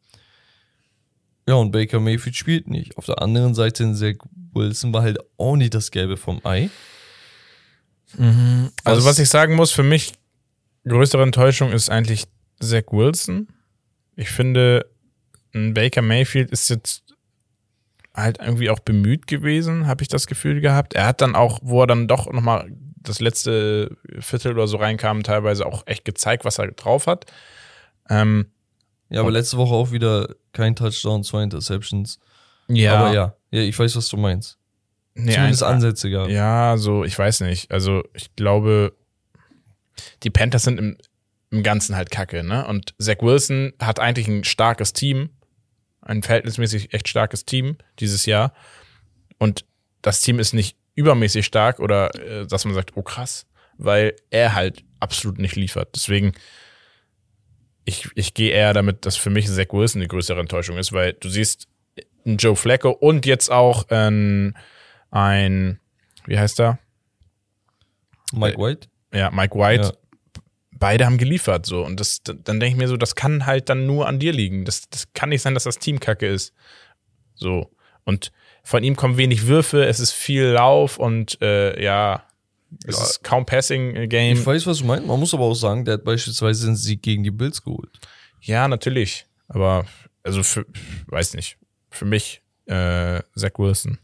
Ja, und Baker Mayfield spielt nicht. Auf der anderen Seite, Zach Wilson war halt auch nicht das Gelbe vom Ei. Also was ich sagen muss, für mich größere Enttäuschung ist eigentlich Zach Wilson. Ich finde, ein Baker Mayfield ist jetzt halt irgendwie auch bemüht gewesen, habe ich das Gefühl gehabt. Er hat dann auch, wo er dann doch nochmal das letzte Viertel oder so reinkam, teilweise auch echt gezeigt, was er drauf hat. Ähm, Ja, aber letzte Woche auch wieder kein Touchdown, zwei Interceptions. ja, Aber ja, ja, ich weiß, was du meinst. nee, Zumindest ein- Ansätze gehabt. Ja, so, ich weiß nicht. Also, ich glaube, die Panthers sind im, im Ganzen halt kacke, ne? Und Zach Wilson hat eigentlich ein starkes Team, ein verhältnismäßig echt starkes Team dieses Jahr. Und das Team ist nicht übermäßig stark oder äh, dass man sagt, oh krass, weil er halt absolut nicht liefert. Deswegen, ich, ich gehe eher damit, dass für mich Zach Wilson die größere Enttäuschung ist, weil du siehst einen Joe Flacco und jetzt auch ein, ein wie heißt er? Mike White? Ja, Mike White. Ja. Beide haben geliefert, so. Und das, dann denke ich mir so, das kann halt dann nur an dir liegen. Das, das kann nicht sein, dass das Team kacke ist. So. Und von ihm kommen wenig Würfe, es ist viel Lauf und äh, ja, es Ja. ist kaum Passing-Game. Ich weiß, was du meinst. Man muss aber auch sagen, der hat beispielsweise einen Sieg gegen die Bills geholt. Ja, natürlich. Aber, also, für, weiß nicht. Für mich, äh, Zach Wilson.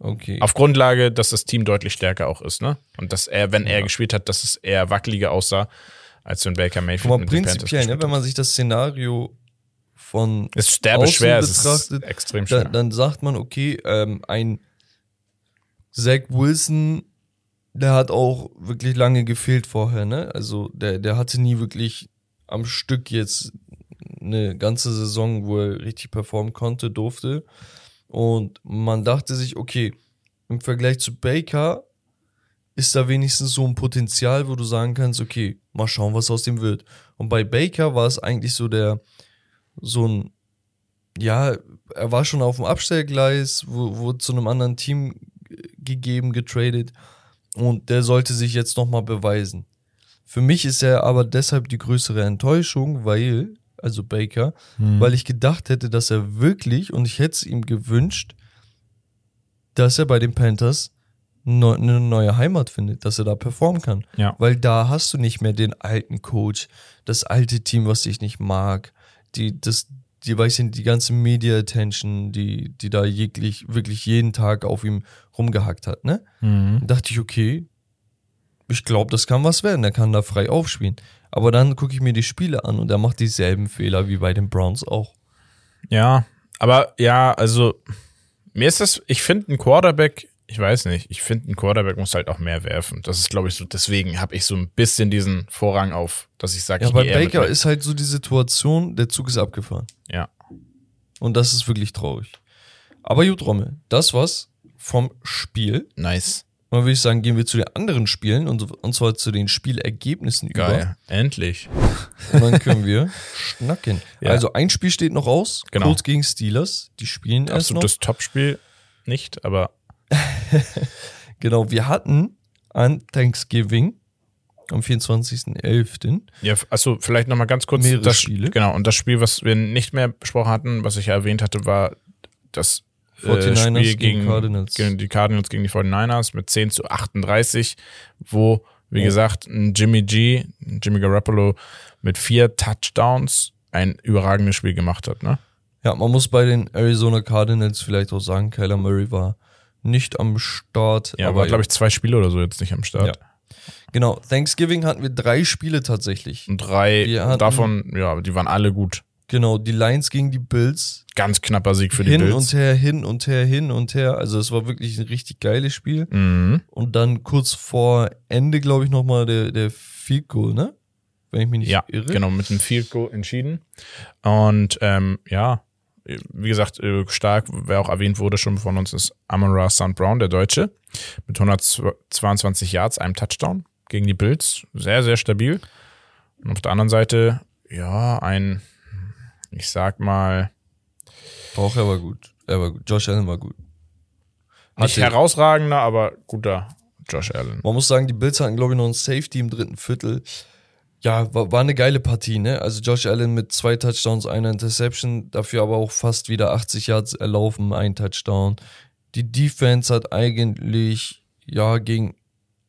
Okay. Auf Grundlage, dass das Team deutlich stärker auch ist, ne? Und dass er, wenn er gespielt hat, dass es eher wackeliger aussah, als wenn Baker Mayfield mal, mit prinzipiell, ne, wenn man sich das Szenario von Es ist schwer, es ist extrem schwer. dann, dann sagt man, okay, ähm, ein Zach Wilson, der hat auch wirklich lange gefehlt vorher, ne? Also der, der hatte nie wirklich am Stück jetzt eine ganze Saison, wo er richtig performen konnte, durfte. Und man dachte sich, okay, im Vergleich zu Baker ist da wenigstens so ein Potenzial, wo du sagen kannst, okay, mal schauen, was aus dem wird. Und bei Baker war es eigentlich so der, so ein, ja, er war schon auf dem Abstellgleis, wurde zu einem anderen Team g- gegeben, getradet und der sollte sich jetzt nochmal beweisen. Für mich ist er aber deshalb die größere Enttäuschung, weil, also Baker, weil ich gedacht hätte, dass er wirklich, und ich hätte es ihm gewünscht, dass er bei den Panthers eine neue Heimat findet, dass er da performen kann. Ja. Weil da hast du nicht mehr den alten Coach, das alte Team, was dich nicht mag, die, das, die, weiß ich die ganze Media Attention, die, die da jeglich, wirklich jeden Tag auf ihm rumgehackt hat, ne? Mhm. Dachte ich, okay, ich glaube, das kann was werden, der kann da frei aufspielen. Aber dann gucke ich mir die Spiele an und er macht dieselben Fehler wie bei den Browns auch. Ja, aber ja, also mir ist das, ich finde ein Quarterback, ich weiß nicht, ich finde ein Quarterback muss halt auch mehr werfen. Das ist, glaube ich, so, deswegen habe ich so ein bisschen diesen Vorrang auf, dass ich sage, Ja, ich bei mit Baker Mike- ist halt so die Situation, der Zug ist abgefahren. Ja. Und das ist wirklich traurig. Aber gut, Rommel, das war's vom Spiel. Nice. dann würde ich sagen, gehen wir zu den anderen Spielen und, und zwar zu den Spielergebnissen über. Geil. Endlich. Und dann können wir schnacken. Ja. Also ein Spiel steht noch aus. Genau. Colts gegen Steelers. Die spielen erst noch. Absolutes Topspiel nicht, aber Genau, wir hatten an Thanksgiving am 24.11. ja, achso, vielleicht nochmal ganz kurz. Mehrere das, Spiele. Genau, und das Spiel, was wir nicht mehr besprochen hatten, was ich ja erwähnt hatte, war das äh, 49ers Spiel gegen gegen, Cardinals. gegen die Cardinals gegen die 49ers mit 10 zu 38, wo, wie Oh. gesagt, ein Jimmy G, Jimmy Garoppolo mit vier Touchdowns ein überragendes Spiel gemacht hat, ne? Ja, man muss bei den Arizona Cardinals vielleicht auch sagen, Kyler Murray war nicht am Start. Ja, aber glaube ich zwei Spiele oder so jetzt nicht am Start. Genau, Thanksgiving hatten wir drei Spiele tatsächlich. Und drei hatten- davon, ja, die waren alle gut. Genau, die Lions gegen die Bills. Ganz knapper Sieg für die hin Bills. und her, hin und her, hin und her. Also es war wirklich ein richtig geiles Spiel. Mhm. Und dann kurz vor Ende, glaube ich, nochmal der, der Field Goal, ne? Wenn ich mich nicht Ja, irre. genau, mit einem Field Goal entschieden. Und ähm, ja, wie gesagt, äh, stark, wer auch erwähnt wurde schon von uns, ist Amon-Ra St. Brown, der Deutsche, mit 122 Yards, einem Touchdown gegen die Bills. Sehr, sehr stabil. Und auf der anderen Seite, ja, ein, ich sag mal, Auch er war gut. Er war gut. Josh Allen war gut. nicht Hatte- herausragender, aber guter Josh Allen. Man muss sagen, die Bills hatten, glaube ich, noch ein Safety im dritten Viertel. Ja, war, war eine geile Partie, ne? Also Josh Allen mit zwei Touchdowns, einer Interception, dafür aber auch fast wieder 80 Yards erlaufen, ein Touchdown. Die Defense hat eigentlich, ja, gegen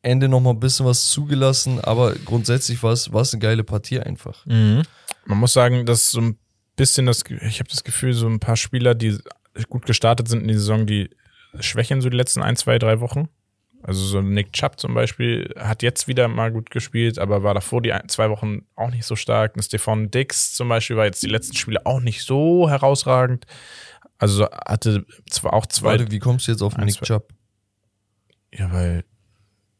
Ende noch mal ein bisschen was zugelassen, aber grundsätzlich war es war es eine geile Partie einfach. Mhm. Man muss sagen, dass so ein bisschen das, ich habe das Gefühl, so ein paar Spieler, die gut gestartet sind in die Saison, die schwächen so die letzten ein, zwei, drei Wochen. Also so Nick Chubb zum Beispiel hat jetzt wieder mal gut gespielt, aber war davor die ein, zwei Wochen auch nicht so stark. Und Stefan Dix zum Beispiel war jetzt die letzten Spiele auch nicht so herausragend. Also hatte zwar auch zwei, Warte, wie kommst du jetzt auf Ein, Nick zwei- Chubb? ja, weil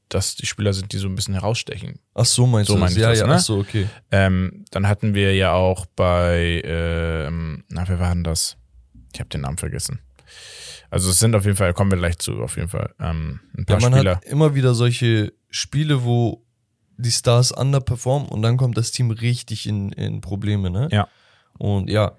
das die Spieler sind, die so ein bisschen herausstechen. Ach so, meinst So du ich Ja, das, ja, ne? ach so, okay. Ähm, dann hatten wir ja auch bei, ähm, na, wer war denn das? Ich habe den Namen vergessen. Also es sind auf jeden Fall, kommen wir gleich zu, auf jeden Fall. Ähm, ein Ja, paar man Spieler. hat immer wieder solche Spiele, wo die Stars underperformen und dann kommt das Team richtig in, in Probleme, ne? Ja. Und ja,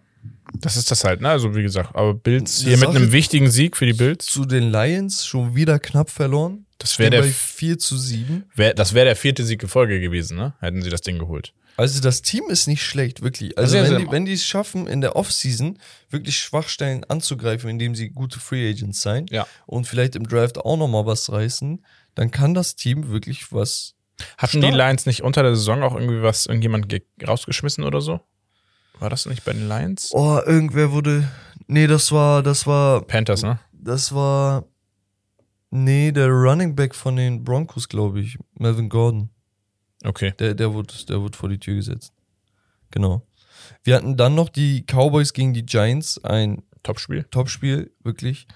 Das ist das halt, ne? Also wie gesagt, aber Bills hier mit einem wichtigen Sieg für die Bills. zu den Lions schon wieder knapp verloren. Das wäre der, bei 4 zu 7. wär, das wäre der vierte Sieg in Folge gewesen, ne? Hätten sie das Ding geholt. Also das Team ist nicht schlecht, wirklich. Also Also, wenn, die, wenn die es schaffen, in der Offseason wirklich Schwachstellen anzugreifen, indem sie gute Free Agents sein Ja. und vielleicht im Draft auch nochmal was reißen, dann kann das Team wirklich was Hatten Stark. die Lions nicht unter der Saison auch irgendwie was, irgendjemand ge- rausgeschmissen oder so? War das nicht bei den Lions? Oh, irgendwer wurde. Nee, das war, das war, Panthers, ne? das war. Nee, der Running Back von den Broncos, glaube ich. Melvin Gordon. Okay. Der, der wurde, der wurde vor die Tür gesetzt. Genau. Wir hatten dann noch die Cowboys gegen die Giants, ein Topspiel. Topspiel, wirklich.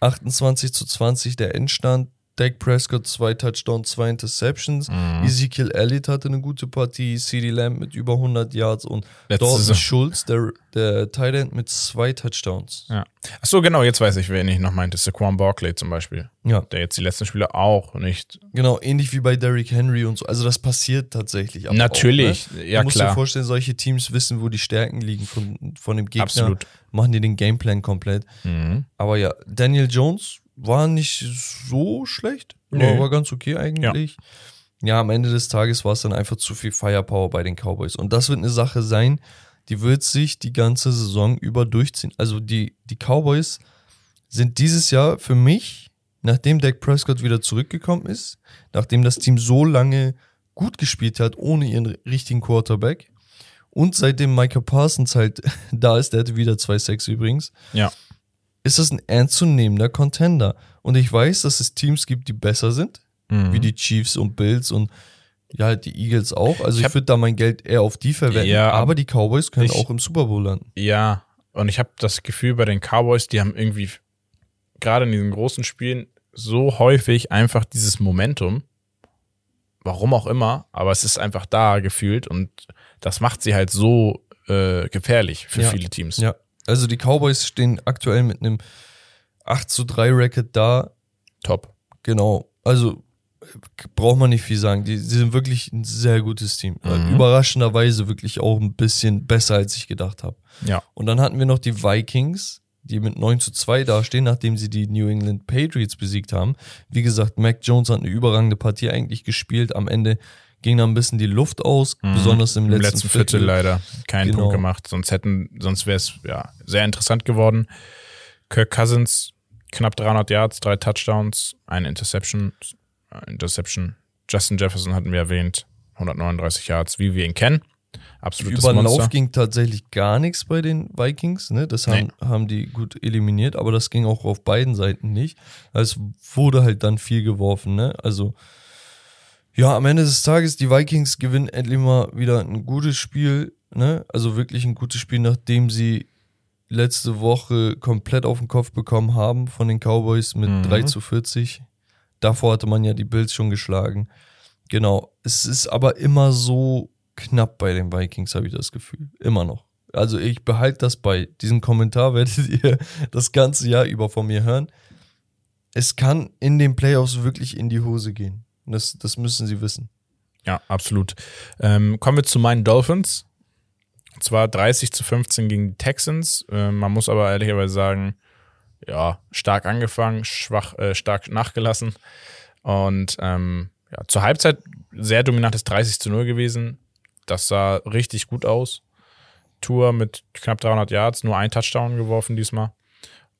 28 zu 20 der Endstand. Dak Prescott, zwei Touchdowns, zwei Interceptions. Mhm. Ezekiel Elliott hatte eine gute Partie. CeeDee Lamb mit über 100 Yards und Letzte Dalton Saison. Schulz, der, der Tight End mit zwei Touchdowns. Ja. Ach so, genau, jetzt weiß ich, wen ich noch meinte. Saquon Barkley zum Beispiel. Ja, Der jetzt die letzten Spiele auch nicht. genau, ähnlich wie bei Derrick Henry und so. Also das passiert tatsächlich. Natürlich, Auch, ne? ja du musst dir klar. vorstellen, solche Teams wissen, wo die Stärken liegen von, von dem Gegner. Absolut. Machen die den Gameplan komplett. Mhm. Aber ja, Daniel Jones war nicht so schlecht. War, Nö. war ganz okay eigentlich. Ja. am Ende des Tages war es dann einfach zu viel Firepower bei den Cowboys. Und das wird eine Sache sein, die wird sich die ganze Saison über durchziehen. Also die, die Cowboys sind dieses Jahr für mich, nachdem Dak Prescott wieder zurückgekommen ist, nachdem das Team so lange gut gespielt hat, ohne ihren richtigen Quarterback, und seitdem Micah Parsons halt da ist, der hatte wieder 2-6 übrigens, Ja. Ist das ein ernstzunehmender Contender. Und ich weiß, dass es Teams gibt, die besser sind, Mhm. wie die Chiefs und Bills und ja, halt die Eagles auch. Also Ich ich, würde da mein Geld eher auf die verwenden. Ja, aber die Cowboys können ich- auch im Super Bowl landen. Ja, und ich habe das Gefühl bei den Cowboys, die haben irgendwie gerade in diesen großen Spielen so häufig einfach dieses Momentum. Warum auch immer, aber es ist einfach da gefühlt und das macht sie halt so äh, gefährlich für Ja. viele Teams. Ja. Also die Cowboys stehen aktuell mit einem 8 zu 3 Record da. Top. Genau. also braucht man nicht viel sagen. Die, die sind wirklich ein sehr gutes Team. Mhm. Überraschenderweise wirklich auch ein bisschen besser, als ich gedacht habe. Ja. Und dann hatten wir noch die Vikings, die mit 9 zu 2 dastehen, nachdem sie die New England Patriots besiegt haben. Wie gesagt, Mac Jones hat eine überragende Partie eigentlich gespielt. Am Ende ging da ein bisschen die Luft aus, besonders im, Mhm. Im letzten, letzten Viertel leider keinen Genau. Punkt gemacht. Sonst hätten, sonst wäre es ja sehr interessant geworden. Kirk Cousins knapp 300 Yards, drei Touchdowns, eine Interception. äh, Interception. Justin Jefferson hatten wir erwähnt, 139 Yards, wie wir ihn kennen. Absolutes Über den Monster. Lauf ging tatsächlich gar nichts bei den Vikings. Ne? Das haben, haben die gut eliminiert, aber das ging auch auf beiden Seiten nicht. Es wurde halt dann viel geworfen. Ne? Also, ja, am Ende des Tages, die Vikings gewinnen endlich mal wieder ein gutes Spiel. Ne? Also wirklich ein gutes Spiel, nachdem sie letzte Woche komplett auf den Kopf bekommen haben von den Cowboys mit Mhm. 3 zu 40. Davor hatte man ja die Bills schon geschlagen. Genau. Es ist aber immer so knapp bei den Vikings, habe ich das Gefühl. Immer noch. Also ich behalte das bei. Diesen Kommentar werdet ihr das ganze Jahr über von mir hören. Es kann in den Playoffs wirklich in die Hose gehen. Das, das müssen sie wissen. Ja, absolut. Ähm, kommen wir zu meinen Dolphins. Und zwar 30 zu 15 gegen die Texans. Ähm, man muss aber ehrlicherweise sagen, ja, stark angefangen, schwach, äh, stark nachgelassen. Und ähm, ja, zur Halbzeit sehr dominantes 30 zu 0 gewesen. Das sah richtig gut aus. Tour mit knapp 300 Yards, nur ein Touchdown geworfen diesmal.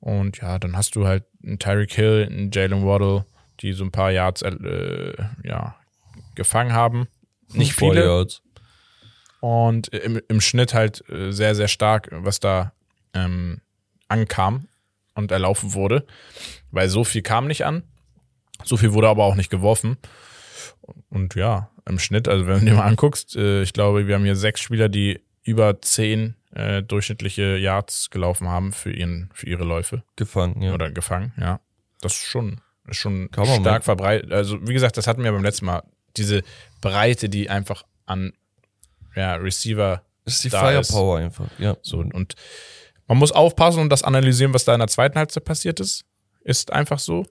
Und ja, dann hast du halt einen Tyreek Hill, einen Jalen Waddle, die so ein paar Yards äh, ja, gefangen haben. Nicht Voll viele. Yards. Und im, im Schnitt halt äh, sehr, sehr stark, was da ähm, ankam und erlaufen wurde. Weil so viel kam nicht an. So viel wurde aber auch nicht geworfen. Und ja, im Schnitt, also wenn du dir mal anguckst, äh, ich glaube, wir haben hier sechs Spieler, die über zehn äh, durchschnittliche Yards gelaufen haben für, ihren, für ihre Läufe Gefangen, ja. oder gefangen, ja. Das ist schon, ist schon Kann man stark verbreitet. Also, wie gesagt, das hatten wir beim letzten Mal. Diese Breite, die einfach an ja, Receiver Das ist die da ist. Firepower einfach, ja. so und man muss aufpassen und das analysieren, was da in der zweiten Halbzeit passiert ist. Ist einfach so.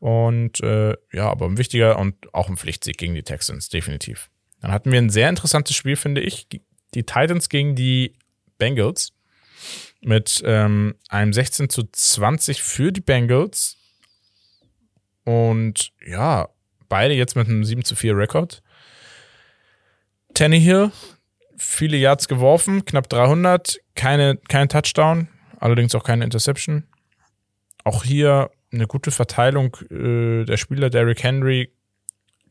Und äh, ja, aber ein wichtiger und auch ein Pflichtsieg gegen die Texans, definitiv. Dann hatten wir ein sehr interessantes Spiel, finde ich. Die Titans gegen die Bengals mit ähm, einem 16 zu 20 für die Bengals. Und ja, beide jetzt mit einem 7 zu 4 Rekord. Tannehill, viele Yards geworfen, knapp 300, keine, kein Touchdown, allerdings auch keine Interception. Auch hier eine gute Verteilung äh, der Spieler. Derrick Henry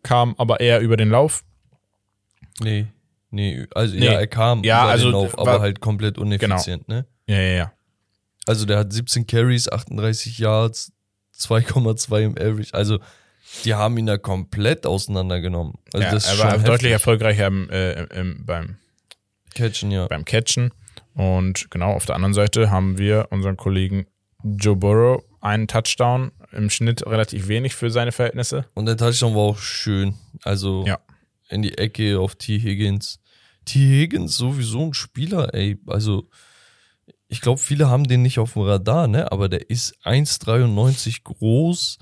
kam aber eher über den Lauf. Nee, nee, also Nee. ja, er kam Ja, über also, den Lauf, war- aber halt komplett uneffizient, ne? Ja, ja, ja. Also der hat 17 Carries, 38 Yards, 2,2 im Average. Also die haben ihn da komplett auseinandergenommen. Also ja das ist er war deutlich erfolgreicher im, äh, im, beim, Catchen, ja. beim Catchen. Und genau auf der anderen Seite haben wir unseren Kollegen Joe Burrow einen Touchdown. Im Schnitt relativ wenig für seine Verhältnisse. Und der Touchdown war auch schön. Also Ja. in die Ecke auf T. Higgins. T. Higgins sowieso ein Spieler, ey. Also ich glaube, viele haben den nicht auf dem Radar, ne? Aber der ist 1,93 groß,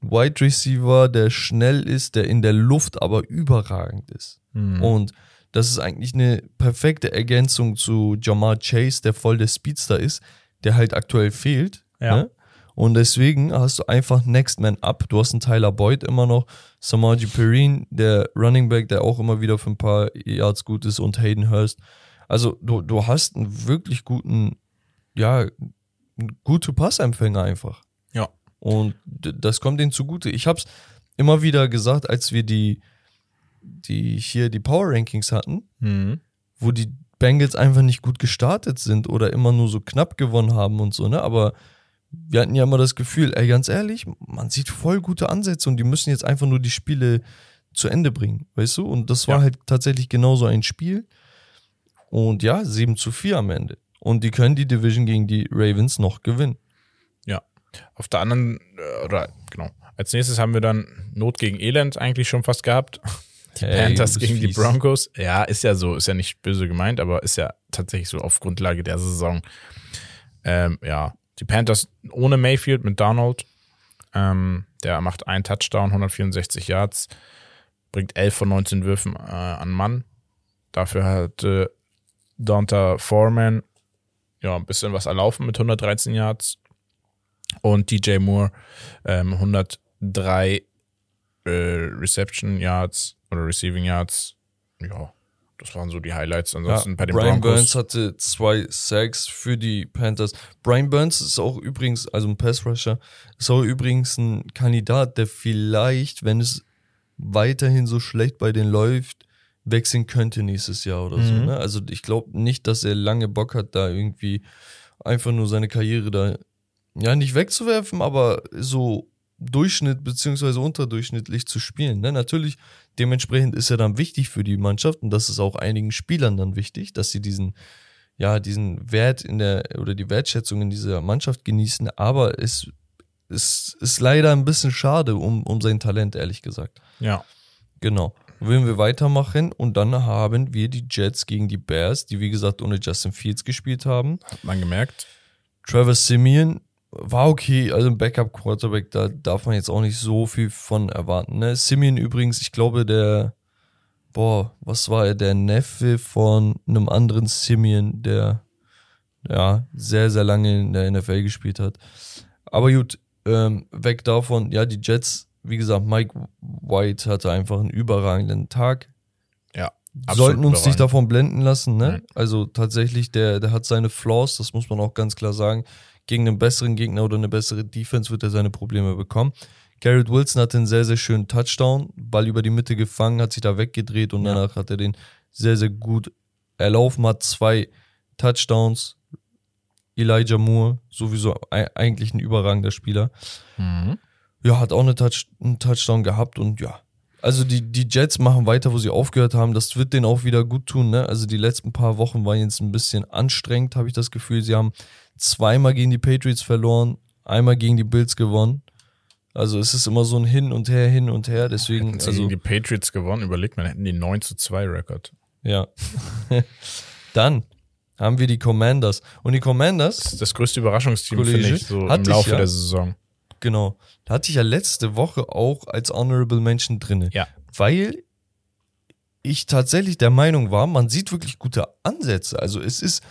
Wide Receiver, der schnell ist, der in der Luft aber überragend ist. Mhm. Und das ist eigentlich eine perfekte Ergänzung zu Jamar Chase, der voll der Speedster ist, der halt aktuell fehlt. Ja. Ne? Und deswegen hast du einfach Next Man Up. Du hast einen Tyler Boyd immer noch, Samaji Perrine, der Running Back, der auch immer wieder für ein paar Yards gut ist und Hayden Hurst. Also du, du hast einen wirklich guten, ja, gute Passempfänger einfach. Ja. Und das kommt ihnen zugute. Ich habe es immer wieder gesagt, als wir die, die hier die Power Rankings hatten, Mhm. wo die Bengals einfach nicht gut gestartet sind oder immer nur so knapp gewonnen haben und so, ne? Aber wir hatten ja immer das Gefühl, ey, ganz ehrlich, man sieht voll gute Ansätze und die müssen jetzt einfach nur die Spiele zu Ende bringen, weißt du? Und das war Ja. halt tatsächlich genauso ein Spiel. Und ja, 7 zu 4 am Ende. Und die können die Division gegen die Ravens noch gewinnen. Ja. Auf der anderen, äh, oder genau. Als nächstes haben wir dann Not gegen Elend eigentlich schon fast gehabt. Die Ey, Panthers gegen die fies. Broncos. Ja, ist ja so, ist ja nicht böse gemeint, aber ist ja tatsächlich so auf Grundlage der Saison. Ähm, ja, die Panthers ohne Mayfield mit Donald. Ähm, Der macht einen Touchdown, 164 Yards, bringt 11 von 19 Würfen äh, an Mann. Dafür hatte Donta Foreman ja ein bisschen was erlaufen mit 113 Yards. Und DJ Moore ähm, 103 äh, Reception Yards oder Receiving Yards. Ja, das waren so die Highlights. Ansonsten Ja, bei den Brian Broncos. Burns hatte zwei Sacks für die Panthers. Brian Burns ist auch übrigens, also ein Pass-Rusher, ist auch übrigens ein Kandidat, der vielleicht, wenn es weiterhin so schlecht bei denen läuft, wechseln könnte nächstes Jahr oder so. Mhm. Ne? Also ich glaube nicht, dass er lange Bock hat, da irgendwie einfach nur seine Karriere da, ja, nicht wegzuwerfen, aber so Durchschnitt beziehungsweise unterdurchschnittlich zu spielen. Ne? Natürlich, dementsprechend ist er dann wichtig für die Mannschaft und das ist auch einigen Spielern dann wichtig, dass sie diesen, ja, diesen Wert in der oder die Wertschätzung in dieser Mannschaft genießen, aber es, es ist leider ein bisschen schade um, um sein Talent, ehrlich gesagt. Ja. Genau. Wollen wir weitermachen und dann haben wir die Jets gegen die Bears, die wie gesagt ohne Justin Fields gespielt haben. Hat man gemerkt. Trevor Simeon war okay, also ein Backup-Quarterback, da darf man jetzt auch nicht so viel von erwarten. Ne? Simeon übrigens, ich glaube, der, boah, was war er, der Neffe von einem anderen Simeon, der ja sehr, sehr lange in der NFL gespielt hat. Aber gut, ähm, weg davon, ja, die Jets, wie gesagt, Mike White hatte einfach einen überragenden Tag. Ja. Sollten uns nicht davon blenden lassen, ne? Nein. Also tatsächlich, der, der hat seine Flaws, das muss man auch ganz klar sagen. Gegen einen besseren Gegner oder eine bessere Defense wird er seine Probleme bekommen. Garrett Wilson hatte einen sehr, sehr schönen Touchdown, Ball über die Mitte gefangen, hat sich da weggedreht und Ja. danach hat er den sehr, sehr gut erlaufen, hat zwei Touchdowns. Elijah Moore, sowieso ei- eigentlich ein überragender Spieler. Mhm. Ja, hat auch eine Touch, einen Touchdown gehabt und ja. Also die, die Jets machen weiter, wo sie aufgehört haben. Das wird denen auch wieder gut tun. Ne? Also die letzten paar Wochen waren jetzt ein bisschen anstrengend, habe ich das Gefühl. Sie haben zweimal gegen die Patriots verloren, einmal gegen die Bills gewonnen. Also es ist immer so ein Hin und Her, Hin und Her. Deswegen, Hätten sie also gegen die Patriots gewonnen, überlegt man, hätten die 9 zu 2 Rekord. ja. Dann haben wir die Commanders. Und die Commanders, Das ist das größte Überraschungsteam, finde ich, so im ich Laufe ja. der Saison. Genau. Da hatte ich ja letzte Woche auch als Honorable Mention drinne. Ja. Weil ich tatsächlich der Meinung war, man sieht wirklich gute Ansätze. Also es ist,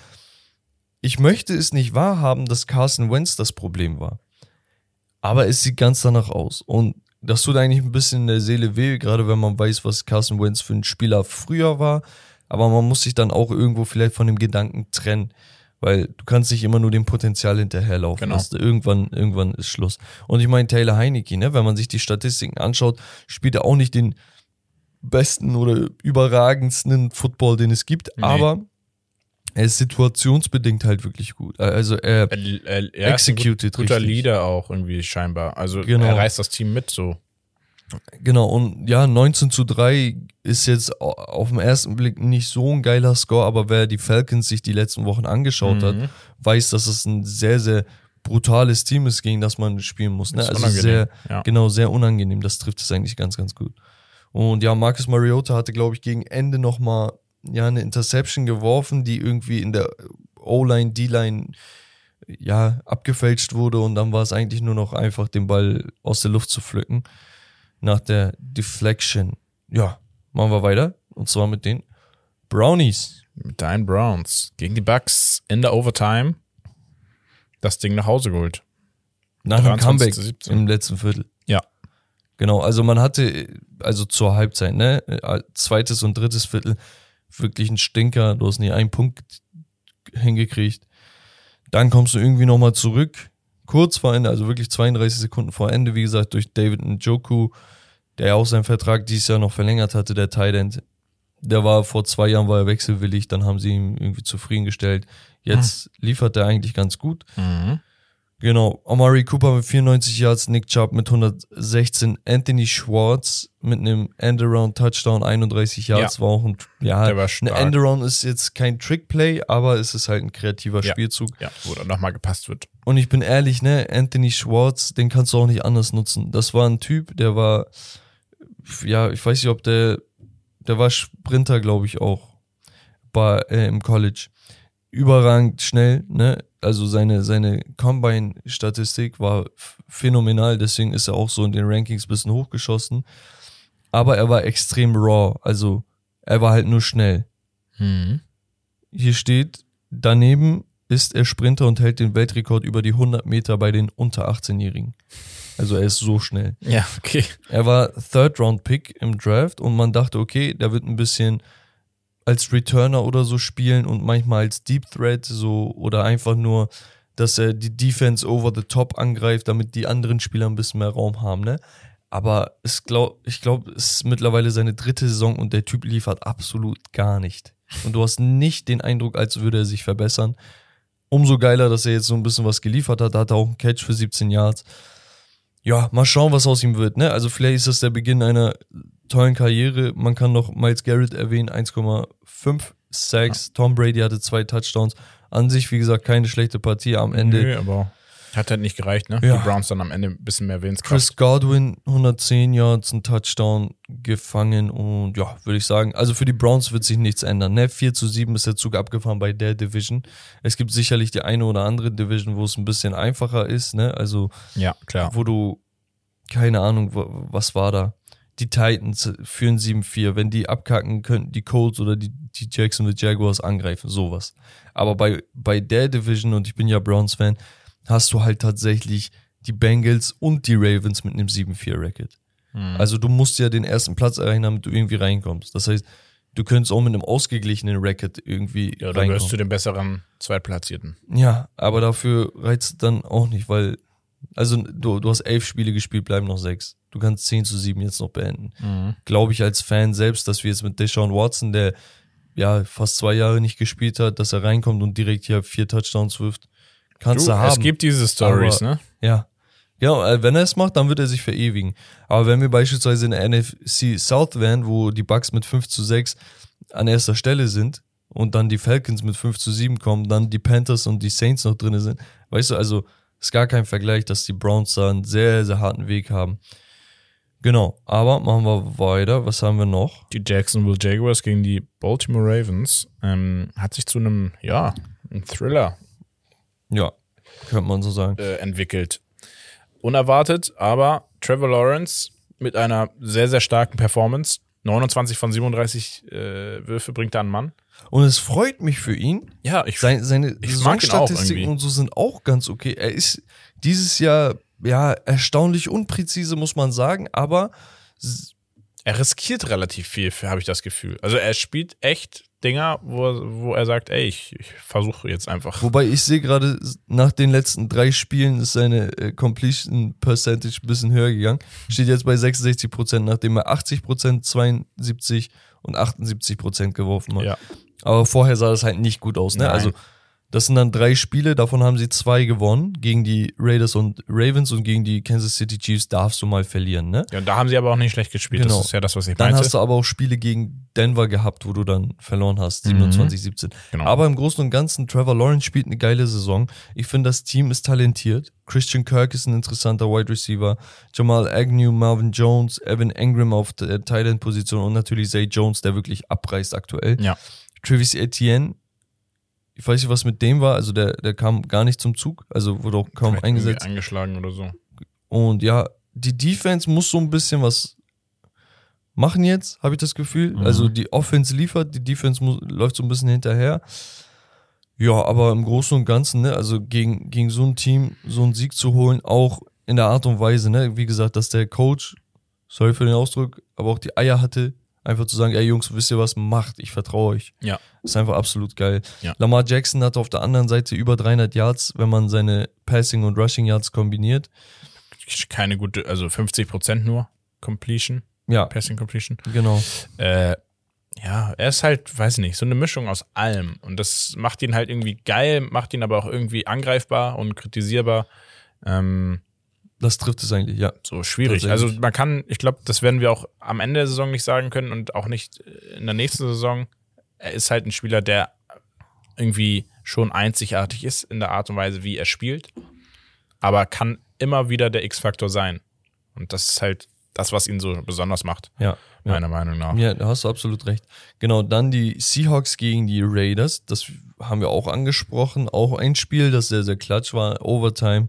ich möchte es nicht wahrhaben, dass Carson Wentz das Problem war. Aber es sieht ganz danach aus. Und das tut eigentlich ein bisschen in der Seele weh, gerade wenn man weiß, was Carson Wentz für ein Spieler früher war. Aber man muss sich dann auch irgendwo vielleicht von dem Gedanken trennen. Weil du kannst nicht immer nur dem Potenzial hinterherlaufen. Genau. Das, irgendwann, irgendwann ist Schluss. Und ich meine, Taylor Heineke, ne, wenn man sich die Statistiken anschaut, spielt er auch nicht den besten oder überragendsten Football, den es gibt, Nee. aber er ist situationsbedingt halt wirklich gut. Also er Er, er, er ist ein gut, executed guter richtig. Leader auch irgendwie scheinbar. Also Genau. er reißt das Team mit so. Genau, und ja, 19 zu 3 ist jetzt au- auf den ersten Blick nicht so ein geiler Score, aber wer die Falcons sich die letzten Wochen angeschaut hat, Mhm. weiß, dass es ein sehr, sehr brutales Team ist, gegen das man spielen muss. Ne? Ist Also sehr, ja. genau, sehr unangenehm. Das trifft es eigentlich ganz, ganz gut. Und ja, Marcus Mariota hatte, glaube ich, gegen Ende nochmal ja, eine Interception geworfen, die irgendwie in der O-Line, D-Line ja, abgefälscht wurde und dann war es eigentlich nur noch einfach, den Ball aus der Luft zu pflücken. Nach der Deflection. Ja, machen wir weiter. Und zwar mit den Brownies. Mit deinen Browns gegen die Bucks in der Overtime das Ding nach Hause geholt. Nach dem 23 Comeback zu 17. im letzten Viertel. Ja. Genau, also man hatte, also zur Halbzeit, ne, äh, zweites und drittes Viertel, wirklich ein Stinker, du hast nie einen Punkt hingekriegt. Dann kommst du irgendwie nochmal zurück, kurz vor Ende, also wirklich 32 Sekunden vor Ende, wie gesagt, durch David Njoku, der ja auch seinen Vertrag dieses Jahr noch verlängert hatte, der Tight End. Der war vor zwei Jahren war er wechselwillig, dann haben sie ihn irgendwie zufriedengestellt. Jetzt liefert er eigentlich ganz gut. Mhm. Genau, Amari Cooper mit 94 Yards, Nick Chubb mit 116, Anthony Schwartz mit einem Endaround Touchdown 31 Yards Ja. war auch ein ja, Der war ein stark. Endaround ist jetzt kein Trickplay, aber es ist halt ein kreativer Ja. Spielzug. Ja, wo dann nochmal gepasst wird. Und ich bin ehrlich, ne, Anthony Schwartz, den kannst du auch nicht anders nutzen. Das war ein Typ, der war ja, ich weiß nicht, ob der der war Sprinter, glaube ich auch bei äh, im College. Überragend schnell, ne? Also seine, seine Combine-Statistik war phänomenal, deswegen ist er auch so in den Rankings ein bisschen hochgeschossen. Aber er war extrem raw, also er war halt nur schnell. Mhm. Hier steht, daneben ist er Sprinter und hält den Weltrekord über die 100 Meter bei den unter 18-Jährigen. Also er ist so schnell. Ja, okay. Er war Third-Round-Pick im Draft und man dachte, okay, der wird ein bisschen als Returner oder so spielen und manchmal als Deep Threat so oder einfach nur, dass er die Defense over the top angreift, damit die anderen Spieler ein bisschen mehr Raum haben, ne? Aber es glaub, ich glaube, es ist mittlerweile seine dritte Saison und der Typ liefert absolut gar nicht. Und du hast nicht den Eindruck, als würde er sich verbessern. Umso geiler, dass er jetzt so ein bisschen was geliefert hat. Da hat er auch einen Catch für 17 Yards. Ja, mal schauen, was aus ihm wird. Ne? Also vielleicht ist das der Beginn einer tollen Karriere. Man kann noch Miles Garrett erwähnen, 1,5 Sacks. Tom Brady hatte zwei Touchdowns. An sich, wie gesagt, keine schlechte Partie am Ende. Nö, aber hat halt nicht gereicht, ne? Ja. Die Browns dann am Ende ein bisschen mehr Willenskraft. Chris Godwin 110 Yards, ein Touchdown gefangen und ja, würde ich sagen, also für die Browns wird sich nichts ändern. Ne? 4 zu 7 ist der Zug abgefahren bei der Division. Es gibt sicherlich die eine oder andere Division, wo es ein bisschen einfacher ist, ne? Also Ja, klar. wo du, keine Ahnung, wa- was war da? Die Titans führen 7-4. Wenn die abkacken, könnten die Colts oder die, die Jacksonville Jaguars angreifen, sowas. Aber bei, bei der Division, und ich bin ja Browns-Fan, hast du halt tatsächlich die Bengals und die Ravens mit einem 7-4-Record. Hm. Also du musst ja den ersten Platz erreichen, damit du irgendwie reinkommst. Das heißt, du könntest auch mit einem ausgeglichenen Record irgendwie Ja, reinkommen. gehörst du den besseren Zweitplatzierten. Ja, aber dafür reizt dann auch nicht, weil, also du, du hast elf Spiele gespielt, bleiben noch sechs. Du kannst 10 zu 7 jetzt noch beenden. Glaube ich als Fan selbst, dass wir jetzt mit Deshaun Watson, der ja fast zwei Jahre nicht gespielt hat, dass er reinkommt und direkt hier vier Touchdowns wirft, kannst du, Du, haben. es gibt diese Stories, ne? Ja. Genau, wenn er es macht, dann wird er sich verewigen. Aber wenn wir beispielsweise in der NFC South wären, wo die Bucks mit 5 zu 6 an erster Stelle sind und dann die Falcons mit 5 zu 7 kommen, dann die Panthers und die Saints noch drin sind, weißt du, also ist gar kein Vergleich, dass die Browns da einen sehr, sehr harten Weg haben. Genau, aber machen wir weiter. Was haben wir noch? Die Jacksonville Jaguars gegen die Baltimore Ravens ähm, hat sich zu einem, ja, einem Thriller Ja, könnte man so sagen. äh, entwickelt. Unerwartet, aber Trevor Lawrence mit einer sehr, sehr starken Performance. 29 von 37 äh, Würfe bringt er an Mann. Und es freut mich für ihn, Ja, ich Seine, seine Ich mag ihn auch irgendwie. und so sind auch ganz okay. Er ist dieses Jahr ja erstaunlich unpräzise, muss man sagen, aber er riskiert relativ viel, habe ich das Gefühl. Also er spielt echt Dinger, wo, er- wo er sagt, ey, ich, ich versuche jetzt einfach. wobei ich sehe gerade, nach den letzten drei Spielen ist seine äh, Completion Percentage ein bisschen höher gegangen. Steht jetzt bei 66 Prozent, nachdem er 80 Prozent, 72 und 78 Prozent geworfen hat. Ja. Aber vorher sah das halt nicht gut aus. Ne? Nein. Also das sind dann drei Spiele, davon haben sie zwei gewonnen. Gegen die Raiders und Ravens und gegen die Kansas City Chiefs darfst du mal verlieren. Ne? ja, und da haben sie aber auch nicht schlecht gespielt. Genau. Das ist ja das, was ich Dann meinte. hast du aber auch Spiele gegen Denver gehabt, wo du dann verloren hast, 27, 17. Genau. Aber im Großen und Ganzen, Trevor Lawrence spielt eine geile Saison. Ich finde, das Team ist talentiert. Christian Kirk ist ein interessanter Wide Receiver. Jamal Agnew, Marvin Jones, Evan Engram auf der Tight End Position und natürlich Zay Jones, der wirklich abreißt aktuell. ja. Travis Etienne, ich weiß nicht, was mit dem war. Also der, der kam gar nicht zum Zug. Also wurde auch kaum Vielleicht eingesetzt. Eingeschlagen oder so. Und ja, die Defense muss so ein bisschen was machen jetzt, habe ich das Gefühl. Mhm. Also die Offense liefert, die Defense muss, läuft so ein bisschen hinterher. Ja, aber im Großen und Ganzen, ne, also gegen, gegen so ein Team so einen Sieg zu holen, auch in der Art und Weise, ne, wie gesagt, dass der Coach, sorry für den Ausdruck, aber auch die Eier hatte, einfach zu sagen, ey Jungs, wisst ihr was, macht, ich vertraue euch. Ja. Ist einfach absolut geil. Ja. Lamar Jackson hatte auf der anderen Seite über 300 Yards, wenn man seine Passing und Rushing Yards kombiniert. Keine gute, also 50 Prozent nur Completion, Ja, Passing Completion. genau. Äh, ja, er ist halt, weiß nicht, so eine Mischung aus allem. Und das macht ihn halt irgendwie geil, macht ihn aber auch irgendwie angreifbar und kritisierbar. Ähm, Das trifft es eigentlich, ja. so schwierig. Also man kann, ich glaube, das werden wir auch am Ende der Saison nicht sagen können und auch nicht in der nächsten Saison. Er ist halt ein Spieler, der irgendwie schon einzigartig ist in der Art und Weise, wie er spielt, aber kann immer wieder der X-Faktor sein. Und das ist halt das, was ihn so besonders macht, Ja. meiner Meinung nach. Ja, da hast du absolut recht. Genau, dann die Seahawks gegen die Raiders. Das haben wir auch angesprochen. Auch ein Spiel, das sehr, sehr klatsch war. Overtime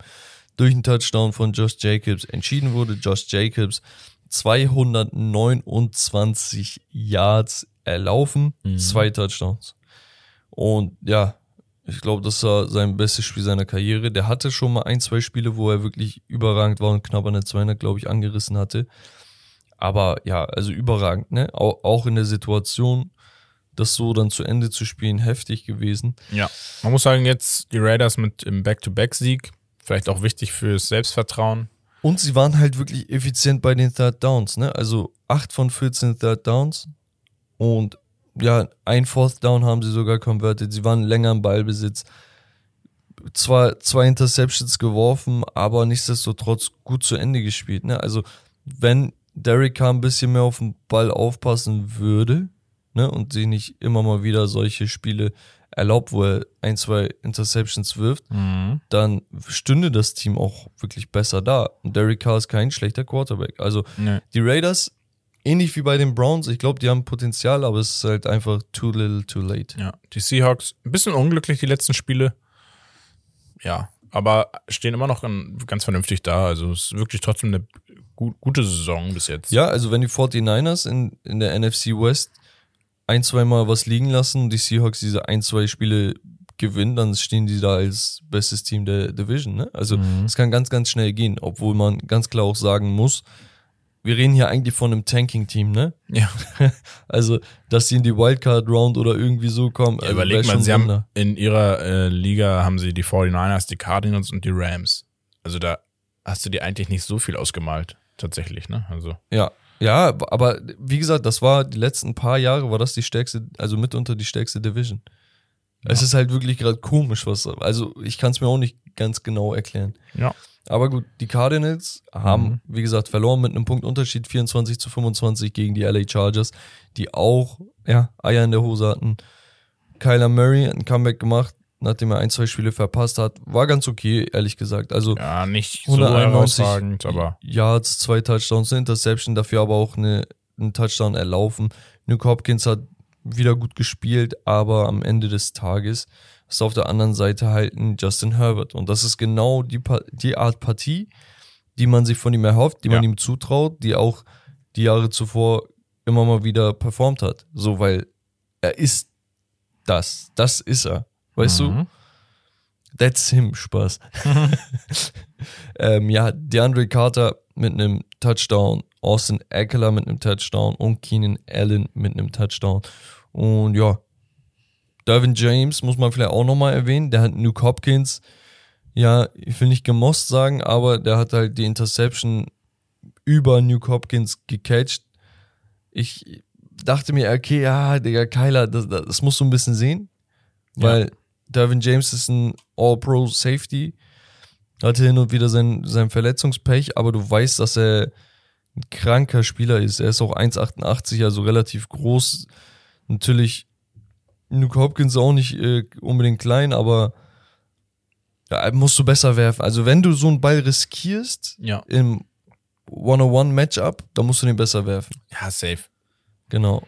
durch einen Touchdown von Josh Jacobs entschieden wurde. Josh Jacobs 229 Yards erlaufen, zwei Touchdowns. Und ja, ich glaube, das war sein bestes Spiel seiner Karriere. Der hatte schon mal ein, zwei Spiele, wo er wirklich überragend war und knapp an der 200, glaube ich, angerissen hatte. Aber ja, also überragend, ne? Auch, auch in der Situation, das so dann zu Ende zu spielen, heftig gewesen. Ja. Man muss sagen, jetzt die Raiders mit im Back-to-Back-Sieg, vielleicht auch wichtig fürs Selbstvertrauen. Und sie waren halt wirklich effizient bei den Third Downs, ne? Also 8 von 14 Third Downs und ja, ein Fourth Down haben sie sogar converted. Sie waren länger im Ballbesitz. Zwar zwei Interceptions geworfen, aber nichtsdestotrotz gut zu Ende gespielt, ne? Also, wenn Derek Carr ein bisschen mehr auf den Ball aufpassen würde, ne, und sich nicht immer mal wieder solche Spiele erlaubt, wo er ein, zwei Interceptions wirft, dann stünde das Team auch wirklich besser da. Und Derek Carr ist kein schlechter Quarterback. Also Nee. die Raiders, ähnlich wie bei den Browns, ich glaube, die haben Potenzial, aber es ist halt einfach too little, too late. Ja, die Seahawks, ein bisschen unglücklich die letzten Spiele. Ja, aber stehen immer noch an- ganz vernünftig da. Also es ist wirklich trotzdem eine gu gute Saison bis jetzt. Ja, also wenn die 49ers in, in der NFC West ein, zwei Mal was liegen lassen und die Seahawks diese ein, zwei Spiele gewinnen, dann stehen die da als bestes Team der Division. Ne? Also es kann ganz, ganz schnell gehen, obwohl man ganz klar auch sagen muss, wir reden hier eigentlich von einem Tanking-Team, ne? Ja. Also, dass sie in die Wildcard-Round oder irgendwie so kommen. Ja, also überleg mal, sie haben Wunder. in ihrer äh, Liga haben sie die 49ers, die Cardinals und die Rams. Also da hast du dir eigentlich nicht so viel ausgemalt, tatsächlich, ne? Also. Ja, ja, aber wie gesagt, das war die letzten paar Jahre, war das die stärkste, also mitunter die stärkste Division. Es ist halt wirklich gerade komisch, was, also ich kann es mir auch nicht ganz genau erklären. Ja. Aber gut, die Cardinals haben, wie gesagt, verloren mit einem Punktunterschied 24 zu 25 gegen die LA Chargers, die auch, ja, Eier in der Hose hatten. Kyler Murray hat ein Comeback gemacht, nachdem er ein, zwei Spiele verpasst hat. War ganz okay, ehrlich gesagt. Also Ja, nicht so 191 herausragend, aber Yards, zwei Touchdowns, eine Interception, dafür aber auch eine, einen Touchdown erlaufen. Nuke Hopkins hat wieder gut gespielt, aber am Ende des Tages ist auf der anderen Seite halt ein Justin Herbert. Und das ist genau die, Pa- die Art Partie, die man sich von ihm erhofft, die man Ja. ihm zutraut, die auch die Jahre zuvor immer mal wieder performt hat. So, weil er ist das. Das ist er. Weißt du? Mhm. That's him, Spaß. ähm, ja, DeAndre Carter mit einem Touchdown, Austin Eckler mit einem Touchdown und Keenan Allen mit einem Touchdown. Und ja, Dervin James muss man vielleicht auch nochmal erwähnen. Der hat Nuke Hopkins, ja, ich will nicht gemost sagen, aber der hat halt die Interception über Nuke Hopkins gecatcht. Ich dachte mir, okay, ja, Digga, Kyler, das, das, das musst du ein bisschen sehen, weil Dervin James ist ein All-Pro Safety, hatte hin und wieder sein, sein Verletzungspech, aber du weißt, dass er ein kranker Spieler ist. Er ist auch 1,88, also relativ groß. Natürlich, Nuke Hopkins auch nicht äh, unbedingt klein, aber ja, musst du besser werfen. Also wenn du so einen Ball riskierst Ja. im One-on-One-Matchup, dann musst du den besser werfen. Ja, safe. Genau.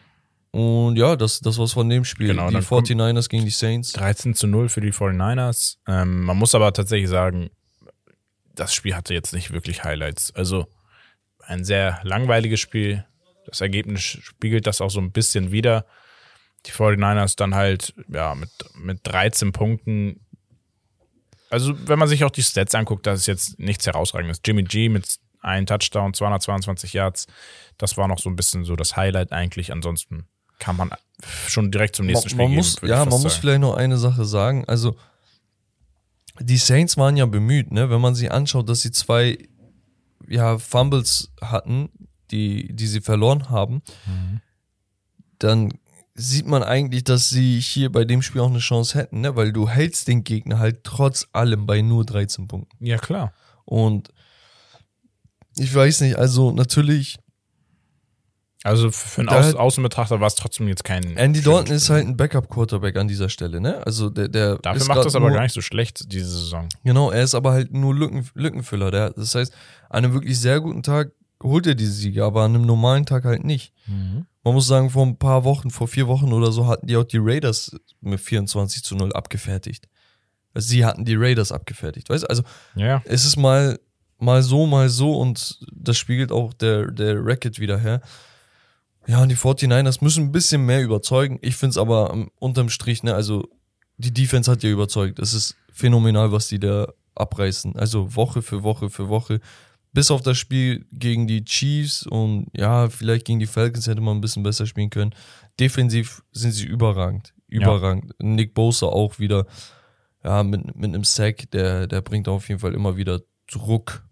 Und ja, das, das war's von dem Spiel. Genau, die dann kommt- 49ers gegen die Saints. 13 zu 0 für die 49ers. Ähm, man muss aber tatsächlich sagen, das Spiel hatte jetzt nicht wirklich Highlights. Also ein sehr langweiliges Spiel. Das Ergebnis spiegelt das auch so ein bisschen wider. Die 49ers dann halt, ja, mit, mit 13 Punkten. Also, wenn man sich auch die Stats anguckt, das ist jetzt nichts herausragendes. Jimmy G mit einem Touchdown, 222 Yards. Das war noch so ein bisschen so das Highlight eigentlich. Ansonsten kann man schon direkt zum nächsten Spiel man gehen. muss, ja, man muss sagen. vielleicht noch eine Sache sagen. Also, die Saints waren ja bemüht, ne? Wenn man sich anschaut, dass sie zwei ja, Fumbles hatten, die, die sie verloren haben, Mhm. dann sieht man eigentlich, dass sie hier bei dem Spiel auch eine Chance hätten, ne? Weil du hältst den Gegner halt trotz allem bei nur 13 Punkten. Ja, klar. Und ich weiß nicht, also natürlich, Also für einen Aus Außenbetrachter war es trotzdem jetzt kein. Andy Dalton ist halt ein Backup-Quarterback an dieser Stelle, ne? Also der, der Dafür macht das aber gar nicht so schlecht, diese Saison. Genau, er ist aber halt nur Lücken, Lückenfüller. Der, das heißt, an einem wirklich sehr guten Tag holt er diese Siege, aber an einem normalen Tag halt nicht. Man muss sagen, vor ein paar Wochen, vor vier Wochen oder so, hatten die auch die Raiders mit 24 zu 0 abgefertigt. Also sie hatten die Raiders abgefertigt, weißt du? Also Ja, es ist mal, mal so, mal so und das spiegelt auch der, der Racket wieder her. Ja, und die 49ers müssen ein bisschen mehr überzeugen. Ich finde es aber ähm, unterm Strich, ne, also die Defense hat ja überzeugt. Es ist phänomenal, was die da abreißen. Also Woche für Woche für Woche. Bis auf das Spiel gegen die Chiefs und ja, vielleicht gegen die Falcons hätte man ein bisschen besser spielen können. Defensiv sind sie überragend. Überragend. Nick Bosa auch wieder ja, mit, mit einem Sack, der, der bringt auf jeden Fall immer wieder Druck.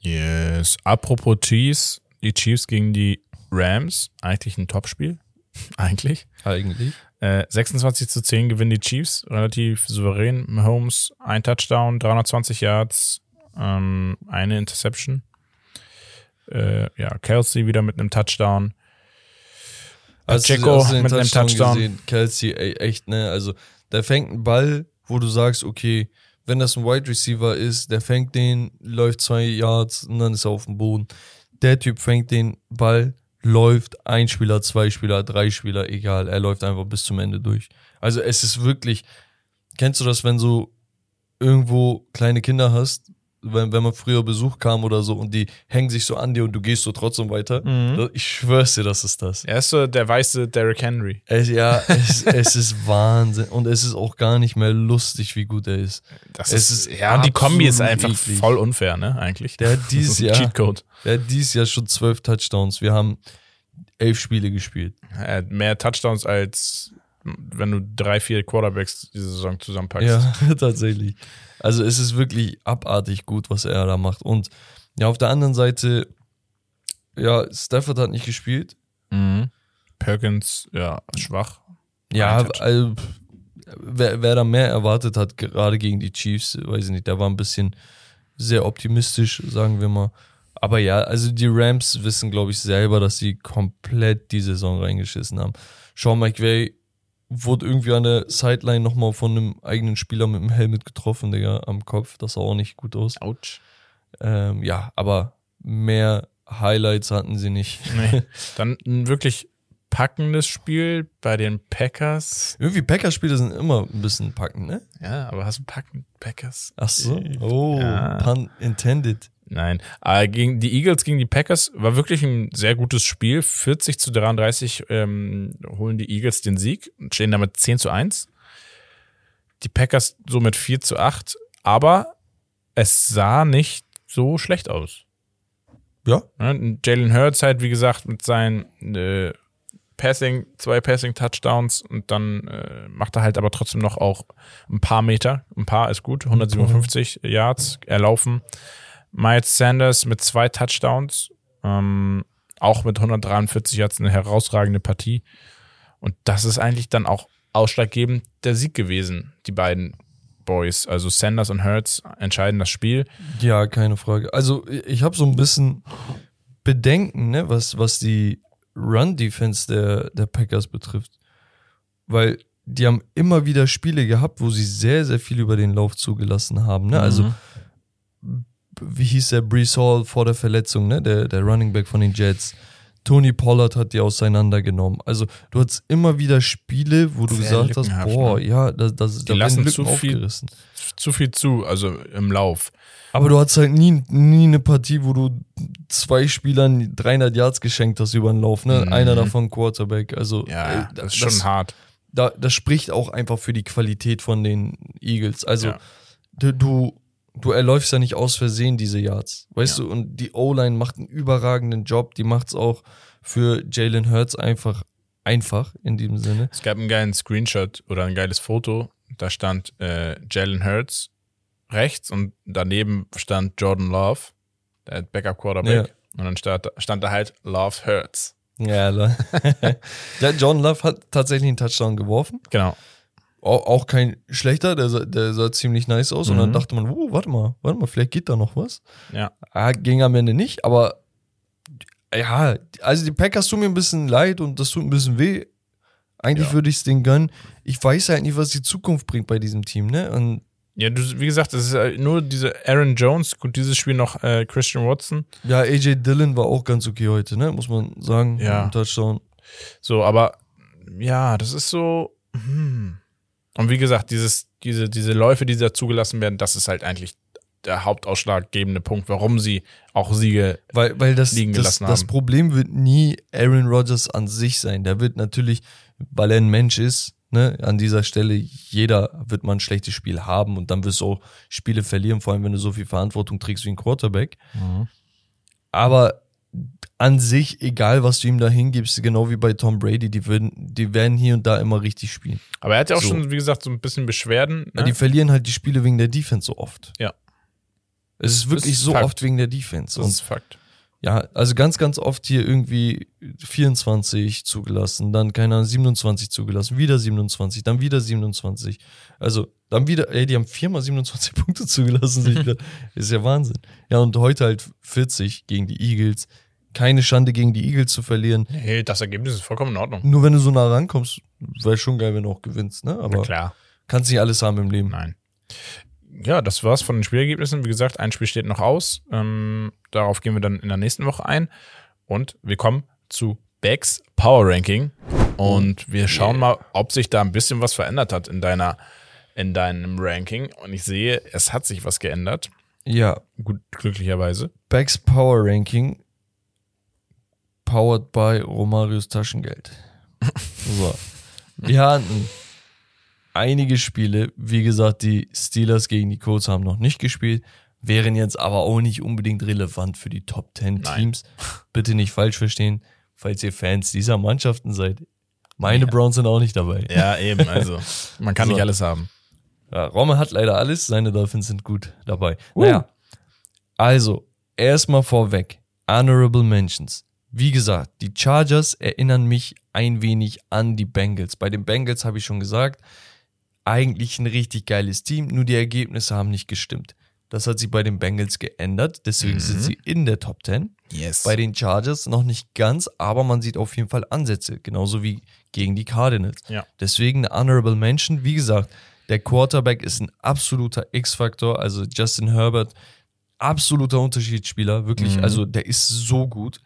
yes. Apropos Chiefs, die Chiefs gegen die Rams, eigentlich ein Topspiel. eigentlich. Eigentlich. Äh, 26 zu 10 gewinnen die Chiefs, relativ souverän. Mahomes, ein Touchdown, 320 Yards, ähm, eine Interception. Äh, ja, Kelsey wieder mit einem Touchdown. Du den mit einem Touchdown. Gesehen? Kelsey, ey, echt, ne? Also, der fängt einen Ball, wo du sagst, okay, wenn das ein Wide Receiver ist, der fängt den, läuft zwei Yards und dann ist er auf dem Boden. Der Typ fängt den Ball, läuft ein Spieler, zwei Spieler, drei Spieler, egal, er läuft einfach bis zum Ende durch. Also, es ist wirklich, kennst du das, wenn du irgendwo kleine Kinder hast, wenn, wenn man früher Besuch kam oder so und die hängen sich so an dir und du gehst so trotzdem weiter? Mhm. Ich schwör's dir, das ist das. Er ist so der weiße Derrick Henry. Es, ja, es, es ist Wahnsinn. Und es ist auch gar nicht mehr lustig, wie gut er ist. Das Es ist, ist ja, und die Kombi ist einfach eklig. voll unfair, ne, eigentlich. Der hat dieses Jahr, Cheatcode. der hat dieses Jahr schon zwölf Touchdowns. Wir haben elf Spiele gespielt. Er hat mehr Touchdowns als wenn du drei, vier Quarterbacks diese Saison zusammenpackst. Ja, tatsächlich. Also es ist wirklich abartig gut, was er da macht. Und ja, auf der anderen Seite, ja, Stafford hat nicht gespielt. Mhm. Perkins, ja, schwach. Ja, also, wer, wer da mehr erwartet hat, gerade gegen die Chiefs, weiß ich nicht, der war ein bisschen sehr optimistisch, sagen wir mal. Aber ja, also die Rams wissen, glaube ich, selber, dass sie komplett die Saison reingeschissen haben. Sean McVay wurde irgendwie an der Sideline nochmal von einem eigenen Spieler mit dem Helmet getroffen, Digga, am Kopf. Das sah auch nicht gut aus. Autsch. Ähm, ja, aber mehr Highlights hatten sie nicht. Nee. Dann ein wirklich packendes Spiel bei den Packers. Irgendwie Packers-Spiele sind immer ein bisschen packend, ne? Ja, aber hast du packen Packers? Ach so. Oh, Ja. pun intended. Nein. Aber gegen die Eagles gegen die Packers war wirklich ein sehr gutes Spiel. 40 zu 33 ähm, holen die Eagles den Sieg und stehen damit 10 zu 1. Die Packers somit 4 zu 8. Aber es sah nicht so schlecht aus. Ja. Jalen Hurts halt, wie gesagt, mit seinen äh, Passing, zwei Passing-Touchdowns und dann äh, macht er halt aber trotzdem noch auch ein paar Meter. Ein paar ist gut, 157 Yards erlaufen. Miles Sanders mit zwei Touchdowns, ähm, auch mit 143 Yards eine herausragende Partie. Und das ist eigentlich dann auch ausschlaggebend der Sieg gewesen, die beiden Boys. Also Sanders und Hurts entscheiden das Spiel. Ja, keine Frage. Also ich habe so ein bisschen Bedenken, ne, was, was die Run-Defense der, der Packers betrifft. Weil die haben immer wieder Spiele gehabt, wo sie sehr, sehr viel über den Lauf zugelassen haben. Ne? Also, Mhm. Wie hieß der Brees Hall vor der Verletzung, ne? der, der Running Back von den Jets. Tony Pollard hat die auseinandergenommen. Also, du hattest immer wieder Spiele, wo du Sehr gesagt hast, boah, ne? ja, das, das, Die da lassen zu viel- aufgerissen. zu viel zu, also im Lauf. Aber du hattest halt nie, nie eine Partie, wo du zwei Spielern 300 Yards geschenkt hast über den Lauf, ne? Mhm. Einer davon Quarterback. Also, Ja, äh, das ist schon hart. Da, das spricht auch einfach für die Qualität von den Eagles. Also, Ja. du, du, du erläufst ja nicht aus Versehen diese Yards, weißt Ja. du? Und die O-Line macht einen überragenden Job. Die macht es auch für Jalen Hurts einfach einfach in diesem Sinne. Es gab einen geilen Screenshot oder ein geiles Foto. Da stand äh, Jalen Hurts rechts und daneben stand Jordan Love, der Backup Quarterback. Und dann stand, stand da halt Love Hurts. Ja, ja, John Love hat tatsächlich einen Touchdown geworfen. Genau. Auch, kein schlechter, der sah, der sah ziemlich nice aus. Und dann Mhm. dachte man, oh, warte mal, warte mal, vielleicht geht da noch was. Ja. Ah, ging am Ende nicht, aber ja, also die Packers tun mir ein bisschen leid und das tut ein bisschen weh. Eigentlich Ja. würde ich es denen gönnen. Ich weiß halt nicht, was die Zukunft bringt bei diesem Team, ne? Und Ja, du, wie gesagt, es ist äh, nur diese Aaron Jones, gut, dieses Spiel noch äh, Christian Watson. Ja, AJ Dillon war auch ganz okay heute, ne? Muss man sagen. Ja. Im Touchdown. So, aber ja, das ist so. Hm. Und wie gesagt, dieses, diese, diese Läufe, die da zugelassen werden, das ist halt eigentlich der hauptausschlaggebende Punkt, warum sie auch Siege. Weil, weil das, liegen das, gelassen das haben. Problem wird nie Aaron Rodgers an sich sein. Der wird natürlich, weil er ein Mensch ist, ne, an dieser Stelle, jeder wird mal ein schlechtes Spiel haben und dann wirst du auch Spiele verlieren, vor allem wenn du so viel Verantwortung trägst wie ein Quarterback. Aber an sich, egal was du ihm da hingibst, genau wie bei Tom Brady, die, würden, die werden hier und da immer richtig spielen. Aber er hat ja auch So. schon, wie gesagt, so ein bisschen Beschwerden. Ja, Ne? die verlieren halt die Spiele wegen der Defense so oft. Ja. Es ist wirklich ist so Fakt. oft wegen der Defense. das ist Fakt. Ja, also ganz, ganz oft hier irgendwie 24 zugelassen, dann keine Ahnung, 27 zugelassen, wieder 27, dann wieder 27. Also dann wieder, ey, die haben viermal 27 Punkte zugelassen. ist ja Wahnsinn. Ja, und heute halt 40 gegen die Eagles. Keine Schande gegen die Eagles zu verlieren. Nee, das Ergebnis ist vollkommen in Ordnung. Nur wenn du so nah rankommst, wäre schon geil, wenn du auch gewinnst, ne? Na Aber klar. kannst nicht alles haben im Leben. Nein. Ja, das war's von den Spielergebnissen. Wie gesagt, ein Spiel steht noch aus. Ähm, darauf gehen wir dann in der nächsten Woche ein. Und wir kommen zu Becks Power Ranking. Und wir schauen mal, ob sich da ein bisschen was verändert hat in deiner, in deinem Ranking. Und ich sehe, es hat sich was geändert. Ja, Gut, glücklicherweise. Becks Power Ranking powered by Romarios Taschengeld. So. Wir hatten einige Spiele, wie gesagt, die Steelers gegen die Colts haben noch nicht gespielt, wären jetzt aber auch nicht unbedingt relevant für die Top 10 Nein. Teams. Bitte nicht falsch verstehen, falls ihr Fans dieser Mannschaften seid. Meine Browns sind auch nicht dabei. Ja, eben. Also, man kann So. nicht alles haben. Ja, Romme hat leider alles, seine Dolphins sind gut dabei. Naja, also, erstmal vorweg, Honorable Mentions. Wie gesagt, die Chargers erinnern mich ein wenig an die Bengals. Bei den Bengals habe ich schon gesagt, eigentlich ein richtig geiles Team, nur die Ergebnisse haben nicht gestimmt. Das hat sich bei den Bengals geändert, deswegen sind sie in der Top 10. Yes. Bei den Chargers noch nicht ganz, aber man sieht auf jeden Fall Ansätze, genauso wie gegen die Cardinals. Ja. Deswegen eine Honorable Mention. Wie gesagt, der Quarterback ist ein absoluter X-Faktor, also Justin Herbert, absoluter Unterschiedsspieler, wirklich, Mhm. also der ist so gut.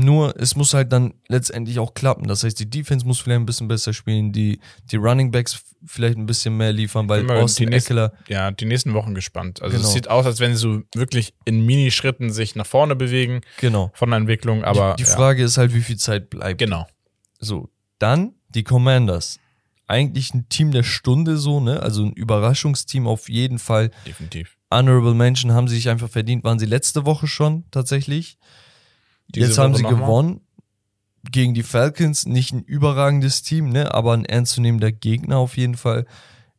Nur es muss halt dann letztendlich auch klappen. Das heißt, die Defense muss vielleicht ein bisschen besser spielen, die, die Running Backs vielleicht ein bisschen mehr liefern, weil Austin Eckler, ja, die nächsten Wochen gespannt. Also Genau. es sieht aus, als wenn sie so wirklich in Minischritten sich nach vorne bewegen genau. von der Entwicklung, aber die, die ja, Frage ist halt, wie viel Zeit bleibt. genau. So, dann die Commanders. Eigentlich ein Team der Stunde so, ne? Also ein Überraschungsteam auf jeden Fall. Definitiv. Honorable Menschen haben sie sich einfach verdient. Waren sie letzte Woche schon tatsächlich. Diese Jetzt haben Woche sie noch mal? gewonnen gegen die Falcons. Nicht ein überragendes Team, ne? Aber ein ernstzunehmender Gegner auf jeden Fall.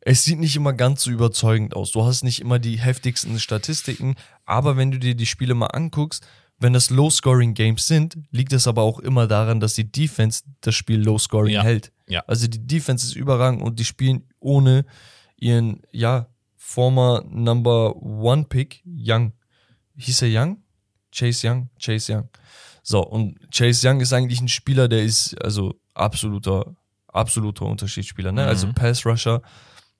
Es sieht nicht immer ganz so überzeugend aus. Du hast nicht immer die heftigsten Statistiken, aber wenn du dir die Spiele mal anguckst, wenn das Low-Scoring-Games sind, liegt es aber auch immer daran, dass die Defense das Spiel Low-Scoring Ja. hält. Ja. Also die Defense ist überragend und die spielen ohne ihren, ja, former Number One Pick, Young. Hieß er Young? Chase Young? Chase Young. So, und Chase Young ist eigentlich ein Spieler, der ist also absoluter, absoluter Unterschiedsspieler, ne? Mhm. Also Pass Rusher,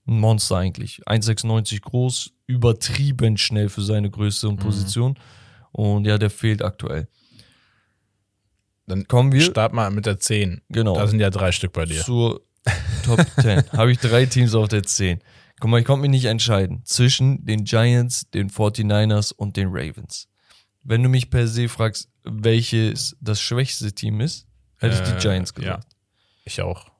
ein Monster eigentlich. 1,96 groß, übertrieben schnell für seine Größe Mhm. und Position. Und ja, der fehlt aktuell. Dann Kommen wir Start mal mit der 10. Genau. Da sind ja drei Stück bei dir. zur Top 10. Habe ich drei Teams auf der 10. Guck mal, ich konnte mich nicht entscheiden zwischen den Giants, den 49ers und den Ravens. Wenn du mich per se fragst, welches das schwächste Team ist, hätte ich Äh, die Giants gesagt. Ja, ich auch.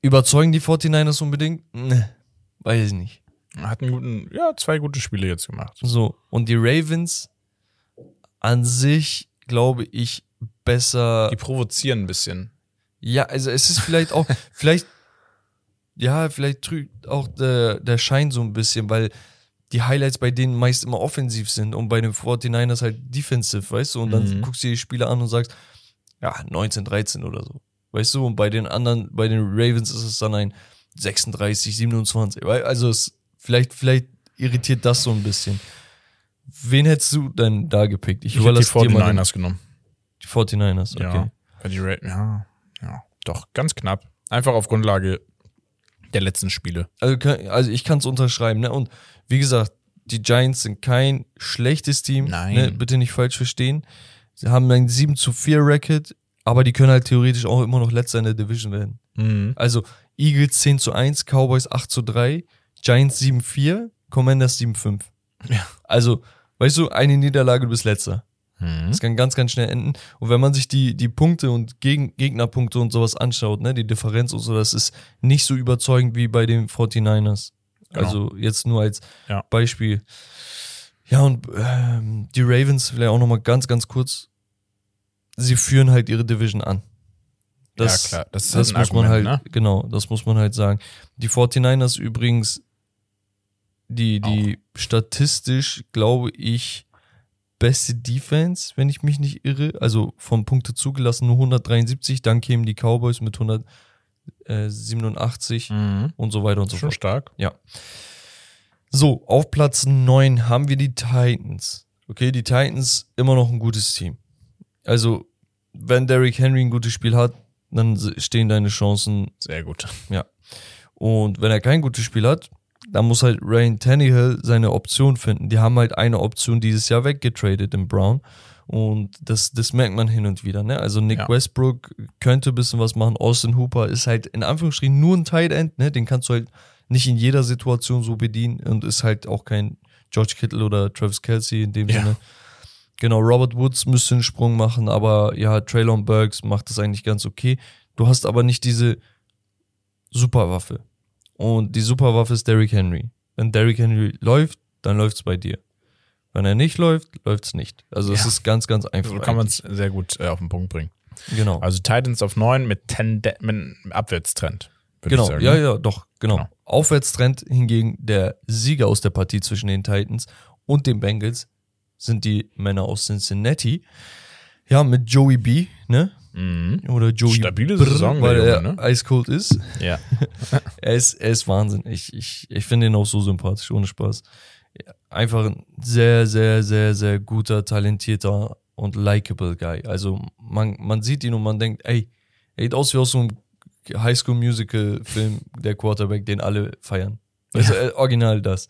Überzeugen die 49ers unbedingt? Ne, weiß ich nicht. Hat einen guten, ja, zwei gute Spiele jetzt gemacht. So, und die Ravens an sich, glaube ich, besser. Die provozieren ein bisschen. Ja, also es ist vielleicht auch, vielleicht, ja, vielleicht trügt auch der, der Schein so ein bisschen, weil die Highlights bei denen meist immer offensiv sind und bei den 49ers halt defensive, weißt du? Und dann Mhm. guckst du dir die Spiele an und sagst, ja, 19, 13 oder so. Weißt du? Und bei den anderen, bei den Ravens ist es dann ein 36, 27. weil- Also es, vielleicht, vielleicht irritiert das so ein bisschen. Wen hättest du denn da gepickt? Ich hätte die überlasse dir mal den- 49ers genommen. Die 49ers, okay. Ja. Die Ra ja, ja, doch, ganz knapp. Einfach auf Grundlage Der letzten Spiele. Also, also ich kann es unterschreiben. Ne? Und wie gesagt, die Giants sind kein schlechtes Team. Nein. Ne? Bitte nicht falsch verstehen. Sie haben ein 7 zu 4 Record, aber die können halt theoretisch auch immer noch letzter in der Division werden. Mhm. Also Eagles 10 zu 1, Cowboys 8 zu 3, Giants 7 4, Commanders 7 5. Ja. Also, weißt du, eine Niederlage, du bist letzter. Mhm. Das kann ganz, ganz schnell enden. Und wenn man sich die, die Punkte und Gegen Gegnerpunkte und sowas anschaut, ne, die Differenz und so, das ist nicht so überzeugend wie bei den 49ers. Genau. Also jetzt nur als Ja. Beispiel. Ja, und ähm, die Ravens, vielleicht auch nochmal ganz, ganz kurz. Sie führen halt ihre Division an. Ja, klar, das ist halt muss man Argument, halt, ne? genau, das muss man halt sagen. Die 49ers übrigens, die, die statistisch, glaube ich, beste Defense, wenn ich mich nicht irre. Also vom Punkte zugelassen nur 173, dann kämen die Cowboys mit 187 Mhm. und so weiter und so Schon fort. stark. Ja. So, auf Platz 9 haben wir die Titans. Okay, die Titans immer noch ein gutes Team. Also, wenn Derrick Henry ein gutes Spiel hat, dann stehen deine Chancen Sehr gut. und wenn er kein gutes Spiel hat, dann muss halt Ryan Tannehill seine Option finden. Die haben halt eine Option dieses Jahr weggetradet im Brown. Und das, das merkt man hin und wieder. Ne? Also Nick Ja. Westbrook könnte ein bisschen was machen. Austin Hooper ist halt in Anführungsstrichen nur ein Tight End. Ne? Den kannst du halt nicht in jeder Situation so bedienen und ist halt auch kein George Kittle oder Travis Kelsey in dem Ja. Sinne. Genau, Robert Woods müsste einen Sprung machen, aber ja, Traylon Burks macht das eigentlich ganz okay. Du hast aber nicht diese Superwaffe. Und die Superwaffe ist Derrick Henry. Wenn Derrick Henry läuft, dann läuft's bei dir. Wenn er nicht läuft, läuft's nicht. Also es Ja. ist ganz, ganz einfach. So kann man es sehr gut äh, auf den Punkt bringen. Genau. Also Titans auf 9 mit, Tende mit einem Abwärtstrend. genau. Ja, ne? ja, doch, genau. Genau. Aufwärtstrend hingegen der Sieger aus der Partie zwischen den Titans und den Bengals sind die Männer aus Cincinnati. Ja, mit Joey B, ne? Mhm. Oder Joey Stabile Brr, Saison, weil er ne? eiskalt ist. Ja. Er ist, er ist Wahnsinn. Ich, ich, ich finde ihn auch so sympathisch, ohne Spaß. Einfach ein sehr, sehr, sehr, sehr guter, talentierter und likable Guy. Also man, man sieht ihn und man denkt, ey, er sieht aus wie aus so einem Highschool-Musical-Film, der Quarterback, den alle feiern. Also äh, original das.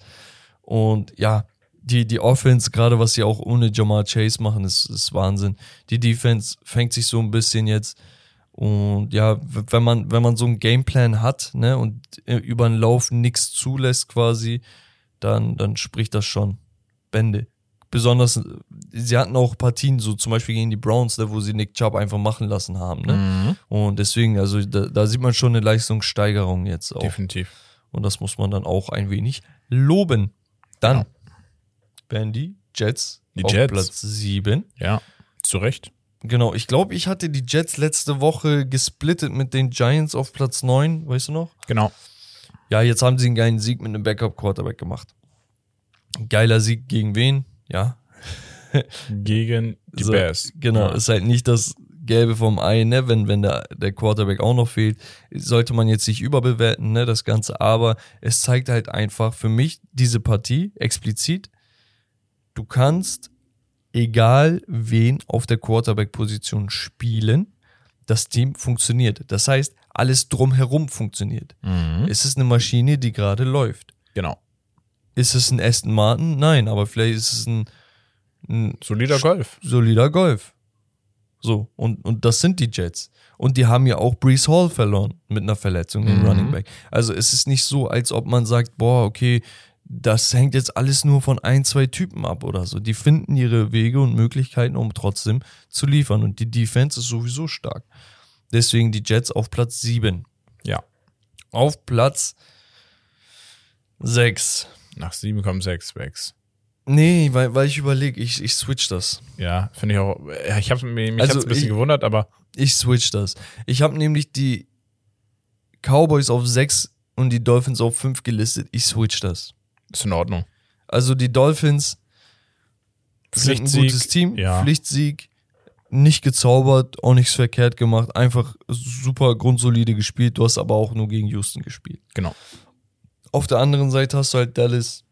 Und ja, die, die Offense, gerade was sie auch ohne Jamal Chase machen, ist, ist Wahnsinn. Die Defense fängt sich so ein bisschen jetzt. Und ja, wenn man, wenn man so einen Gameplan hat, ne, und äh, über den Lauf nichts zulässt quasi, dann, dann spricht das schon Bände. Besonders, äh, sie hatten auch Partien, so zum Beispiel gegen die Browns, ne, wo sie Nick Chubb einfach machen lassen haben, ne. Mhm. Und deswegen, also da, da sieht man schon eine Leistungssteigerung jetzt auch. Definitiv. Und das muss man dann auch ein wenig loben. Dann Ja. Werden die Jets Die auf Jets. Platz 7. Ja, zu Recht. Genau, ich glaube, ich hatte die Jets letzte Woche gesplittet mit den Giants auf Platz 9, weißt du noch? Genau. Ja, jetzt haben sie einen geilen Sieg mit einem Backup-Quarterback gemacht. Geiler Sieg gegen wen? Ja. Gegen die So, Bears. Genau, Ja. ist halt nicht das Gelbe vom Ei, ne? Wenn, wenn der, der Quarterback auch noch fehlt, sollte man jetzt nicht überbewerten, ne? Das Ganze. Aber es zeigt halt einfach für mich diese Partie explizit. Du kannst, egal wen auf der Quarterback-Position spielen, das Team funktioniert. Das heißt, alles drumherum funktioniert. Mhm. Es ist eine Maschine, die gerade läuft. Genau. Ist es ein Aston Martin? Nein, aber vielleicht ist es ein, ein Solider Golf. solider Golf. So, und, und das sind die Jets. Und die haben ja auch Brees Hall verloren mit einer Verletzung im Mhm. Running Back. Also es ist nicht so, als ob man sagt, boah, okay, das hängt jetzt alles nur von ein, zwei Typen ab oder so. Die finden ihre Wege und Möglichkeiten, um trotzdem zu liefern. Und die Defense ist sowieso stark. Deswegen die Jets auf Platz 7. Ja. Auf Platz 6. Nach 7 kommen 6 Backs. Nee, weil, weil ich überlege, ich, ich switch das. Ja, finde ich auch. Ich habe mich, mich Also ein bisschen ich- gewundert, aber Ich switch das. Ich habe nämlich die Cowboys auf 6 und die Dolphins auf 5 gelistet. Ich switch das. Ist in Ordnung. Also die Dolphins sind ein gutes Team, ja. Pflichtsieg, nicht gezaubert, auch nichts verkehrt gemacht, einfach super grundsolide gespielt. Du hast aber auch nur gegen Houston gespielt. Genau. Auf der anderen Seite hast du halt Dallas.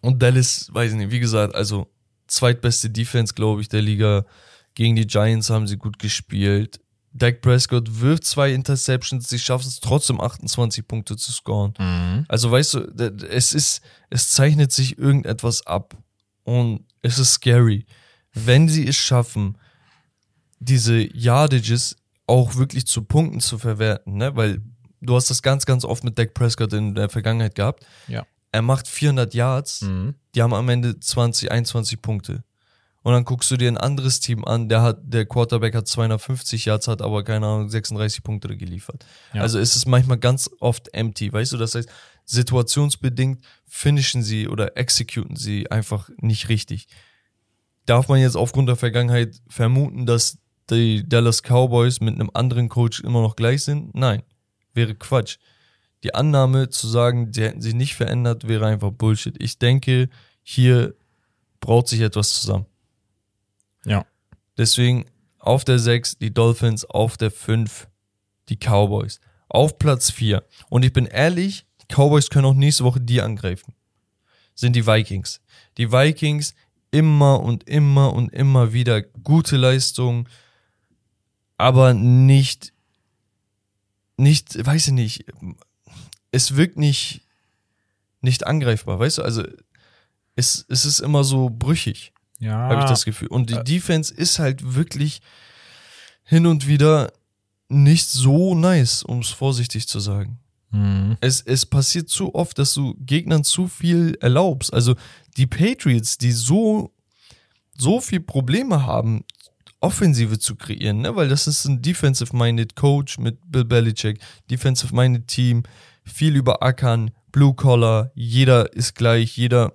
Und Dallas, weiß ich nicht, wie gesagt, also zweitbeste Defense, glaube ich, der Liga. Gegen die Giants haben sie gut gespielt. Dak Prescott wirft zwei Interceptions, sie schaffen es trotzdem 28 Punkte zu scoren. Mhm. Also weißt du, es ist, es zeichnet sich irgendetwas ab und es ist scary. Wenn sie es schaffen, diese Yardages auch wirklich zu Punkten zu verwerten, ne? weil du hast das ganz, ganz oft mit Dak Prescott in der Vergangenheit gehabt. Ja. Er macht 400 Yards, Mhm. die haben am Ende 20, 21 Punkte. Und dann guckst du dir ein anderes Team an, der hat, der Quarterback hat 250 Yards, hat aber keine Ahnung, 36 Punkte geliefert. Ja. Also es ist manchmal ganz oft empty, weißt du? Das heißt, situationsbedingt finishen sie oder executen sie einfach nicht richtig. Darf man jetzt aufgrund der Vergangenheit vermuten, dass die Dallas Cowboys mit einem anderen Coach immer noch gleich sind? Nein, wäre Quatsch. Die Annahme zu sagen, sie hätten sich nicht verändert, wäre einfach Bullshit. Ich denke, hier braut sich etwas zusammen. Ja. Deswegen auf der 6 die Dolphins, auf der 5 die Cowboys. Auf Platz 4. Und ich bin ehrlich, Cowboys können auch nächste Woche die angreifen. Sind die Vikings. Die Vikings immer und immer und immer wieder gute Leistungen, aber nicht, nicht, weiß ich nicht, es wirkt nicht, nicht angreifbar, weißt du? Also es, es ist immer so brüchig Ja. habe ich das Gefühl. Und die Defense ist halt wirklich hin und wieder nicht so nice, um es vorsichtig zu sagen. Mhm. Es, es passiert zu oft, dass du Gegnern zu viel erlaubst. Also die Patriots, die so, so viel Probleme haben, Offensive zu kreieren, ne? weil das ist ein defensive-minded Coach mit Bill Belichick, defensive-minded Team, viel überackern, Blue Collar, jeder ist gleich, jeder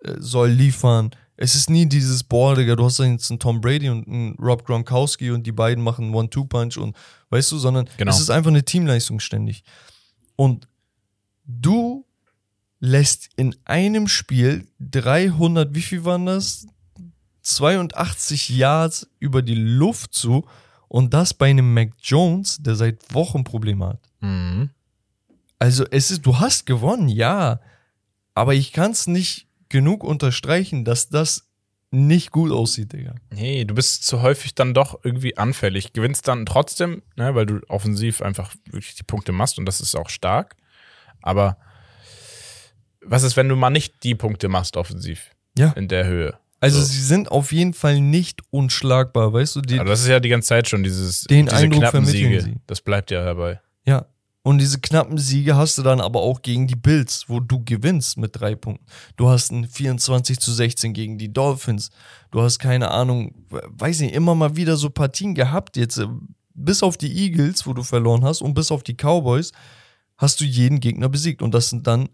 äh, soll liefern. Es ist nie dieses, boah, Digga, du hast da jetzt einen Tom Brady und einen Rob Gronkowski und die beiden machen einen One-Two-Punch und weißt du, sondern Genau. es ist einfach eine Teamleistung ständig. Und du lässt in einem Spiel 300, wie viel waren das? 82 Yards über die Luft zu und das bei einem Mac Jones, der seit Wochen Probleme hat. Mhm. Also es ist, du hast gewonnen, ja, aber ich kann es nicht genug unterstreichen, dass das nicht gut aussieht, Digga. Nee, du bist zu häufig dann doch irgendwie anfällig. Gewinnst dann trotzdem, ne, weil du offensiv einfach wirklich die Punkte machst und das ist auch stark. Aber was ist, wenn du mal nicht die Punkte machst offensiv Ja. in der Höhe? Also So. sie sind auf jeden Fall nicht unschlagbar, weißt du? Die, Aber das ist ja die ganze Zeit schon dieses Den diese Eindruck knappen vermitteln Siege. sie. Das bleibt ja dabei. Ja. Und diese knappen Siege hast du dann aber auch gegen die Bills, wo du gewinnst mit drei Punkten. Du hast ein 24 zu 16 gegen die Dolphins. Du hast keine Ahnung, weiß nicht, immer mal wieder so Partien gehabt jetzt. äh, Bis auf die Eagles, wo du verloren hast, und bis auf die Cowboys hast du jeden Gegner besiegt. Und das sind dann,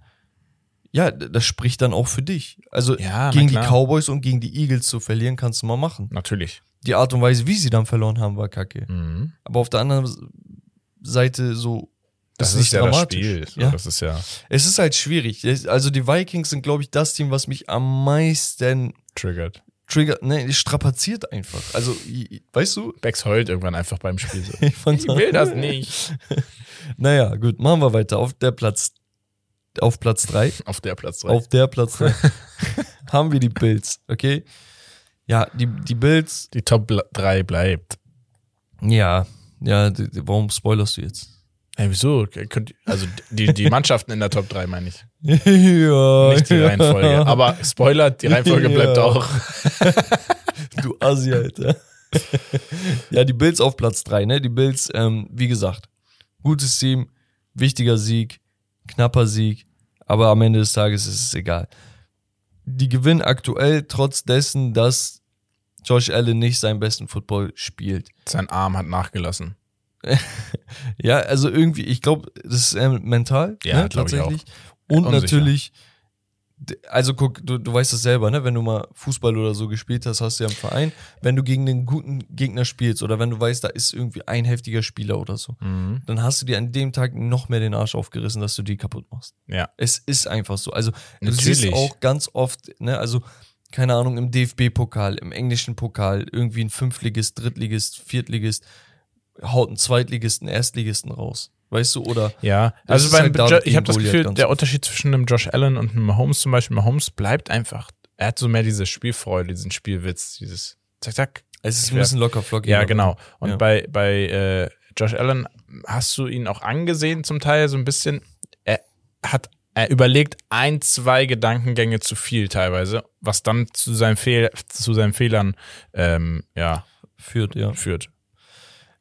ja, das spricht dann auch für dich. Also Ja, gegen die. Cowboys und gegen die Eagles zu verlieren, kannst du mal machen. Natürlich. Die Art und Weise, wie sie dann verloren haben, war kacke. Mhm. Aber auf der anderen Seite so. Das, ist ist nicht ja dramatisch. das Spiel. So, Ja. Das ist ja Es ist halt schwierig. Also die Vikings sind, glaube ich, das Team, was mich am meisten triggered. triggert, ne, strapaziert einfach. Also, weißt du? Bex heult irgendwann einfach beim Spiel so. Ich, fand Ich will das nicht. Naja, gut, machen wir weiter. Auf der Platz, auf Platz 3, Auf der Platz 3. auf der Platz 3 haben wir die Bills, okay? Ja, die, die Bills, Die Top 3 bleibt. ja, ja, die, warum spoilerst du jetzt? Hey, wieso? Also die, die Mannschaften in der Top 3 meine ich. ja, Nicht die ja. Reihenfolge. Aber Spoiler, die Reihenfolge bleibt auch. Du Assi, Alter. ja, die Bills auf Platz 3, ne? Die Bills, ähm, wie gesagt, gutes Team, wichtiger Sieg, knapper Sieg, aber am Ende des Tages ist es egal. Die gewinnen aktuell trotz dessen, dass Josh Allen nicht seinen besten Football spielt. Sein Arm hat nachgelassen. Ja, also irgendwie, ich glaube, das ist ähm, mental, Ja, ne, tatsächlich. Und Unsicher. natürlich, also guck, du, du weißt das selber, ne? Wenn du mal Fußball oder so gespielt hast, hast du ja im Verein, wenn du gegen einen guten Gegner spielst oder wenn du weißt, da ist irgendwie ein heftiger Spieler oder so, Mhm. dann hast du dir an dem Tag noch mehr den Arsch aufgerissen, dass du die kaputt machst. Ja. Es ist einfach so. Also du Natürlich. siehst auch ganz oft, ne, also keine Ahnung, im DFB-Pokal, im englischen Pokal, irgendwie ein Fünftligist, Drittligist, Viertligist, haut einen Zweitligisten, Erstligisten raus. Weißt du, oder Ja, also beim halt jo ich habe das Gefühl, der. Unterschied zwischen einem Josh Allen und einem Mahomes zum Beispiel, Mahomes bleibt einfach, er hat so mehr diese Spielfreude, diesen Spielwitz, dieses zack, zack. Es ist ein bisschen locker flockig. Ja, genau. Und Ja. bei, bei äh, Josh Allen hast du ihn auch angesehen zum Teil so ein bisschen. Er hat er überlegt ein, zwei Gedankengänge zu viel teilweise, was dann zu seinen, Fehl, zu seinen Fehlern ähm, ja, Führt, ja. führt.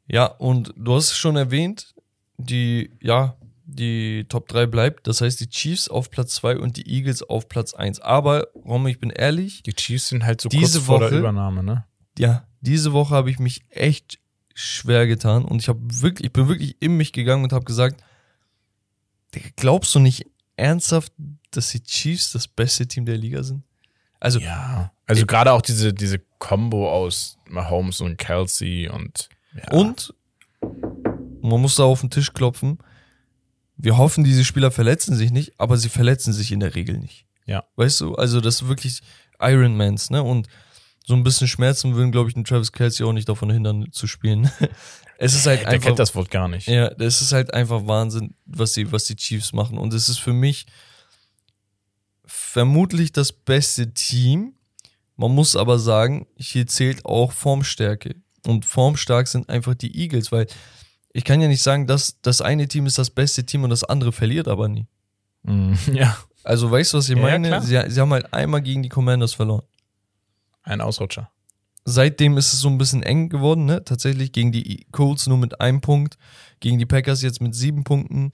Ja, und du hast es schon erwähnt, die, ja, die Top 3 bleibt. Das heißt, die Chiefs auf Platz 2 und die Eagles auf Platz 1. Aber, Romme, ich bin ehrlich, Die Chiefs sind halt so Diese kurz vor Woche- der Übernahme, ne? ja, diese Woche habe ich mich echt schwer getan und ich habe wirklich, ich bin wirklich in mich gegangen und habe gesagt, glaubst du nicht ernsthaft, dass die Chiefs das beste Team der Liga sind? Also, Ja. Also gerade auch diese, diese Combo aus Mahomes und Kelsey und ja. Und man muss da auf den Tisch klopfen. Wir hoffen, diese Spieler verletzen sich nicht, aber sie verletzen sich in der Regel nicht. Ja. Weißt du, also das ist wirklich Ironmans, ne? Und so ein bisschen Schmerzen würden, glaube ich, den Travis Kelsey auch nicht davon hindern zu spielen. es ist halt der einfach. kennt das Wort gar nicht. Ja, das ist halt einfach Wahnsinn, was die, was die Chiefs machen. Und es ist für mich vermutlich das beste Team. Man muss aber sagen, hier zählt auch Formstärke. Und formstark sind einfach die Eagles, weil ich kann ja nicht sagen, dass das eine Team ist das beste Team und das andere verliert aber nie. Mm, ja. Also weißt du, was ich Ja, meine? klar. sie, sie haben halt einmal gegen die Commanders verloren. Ein Ausrutscher. Seitdem ist es so ein bisschen eng geworden, ne? Tatsächlich gegen die Colts nur mit einem Punkt, gegen die Packers jetzt mit sieben Punkten.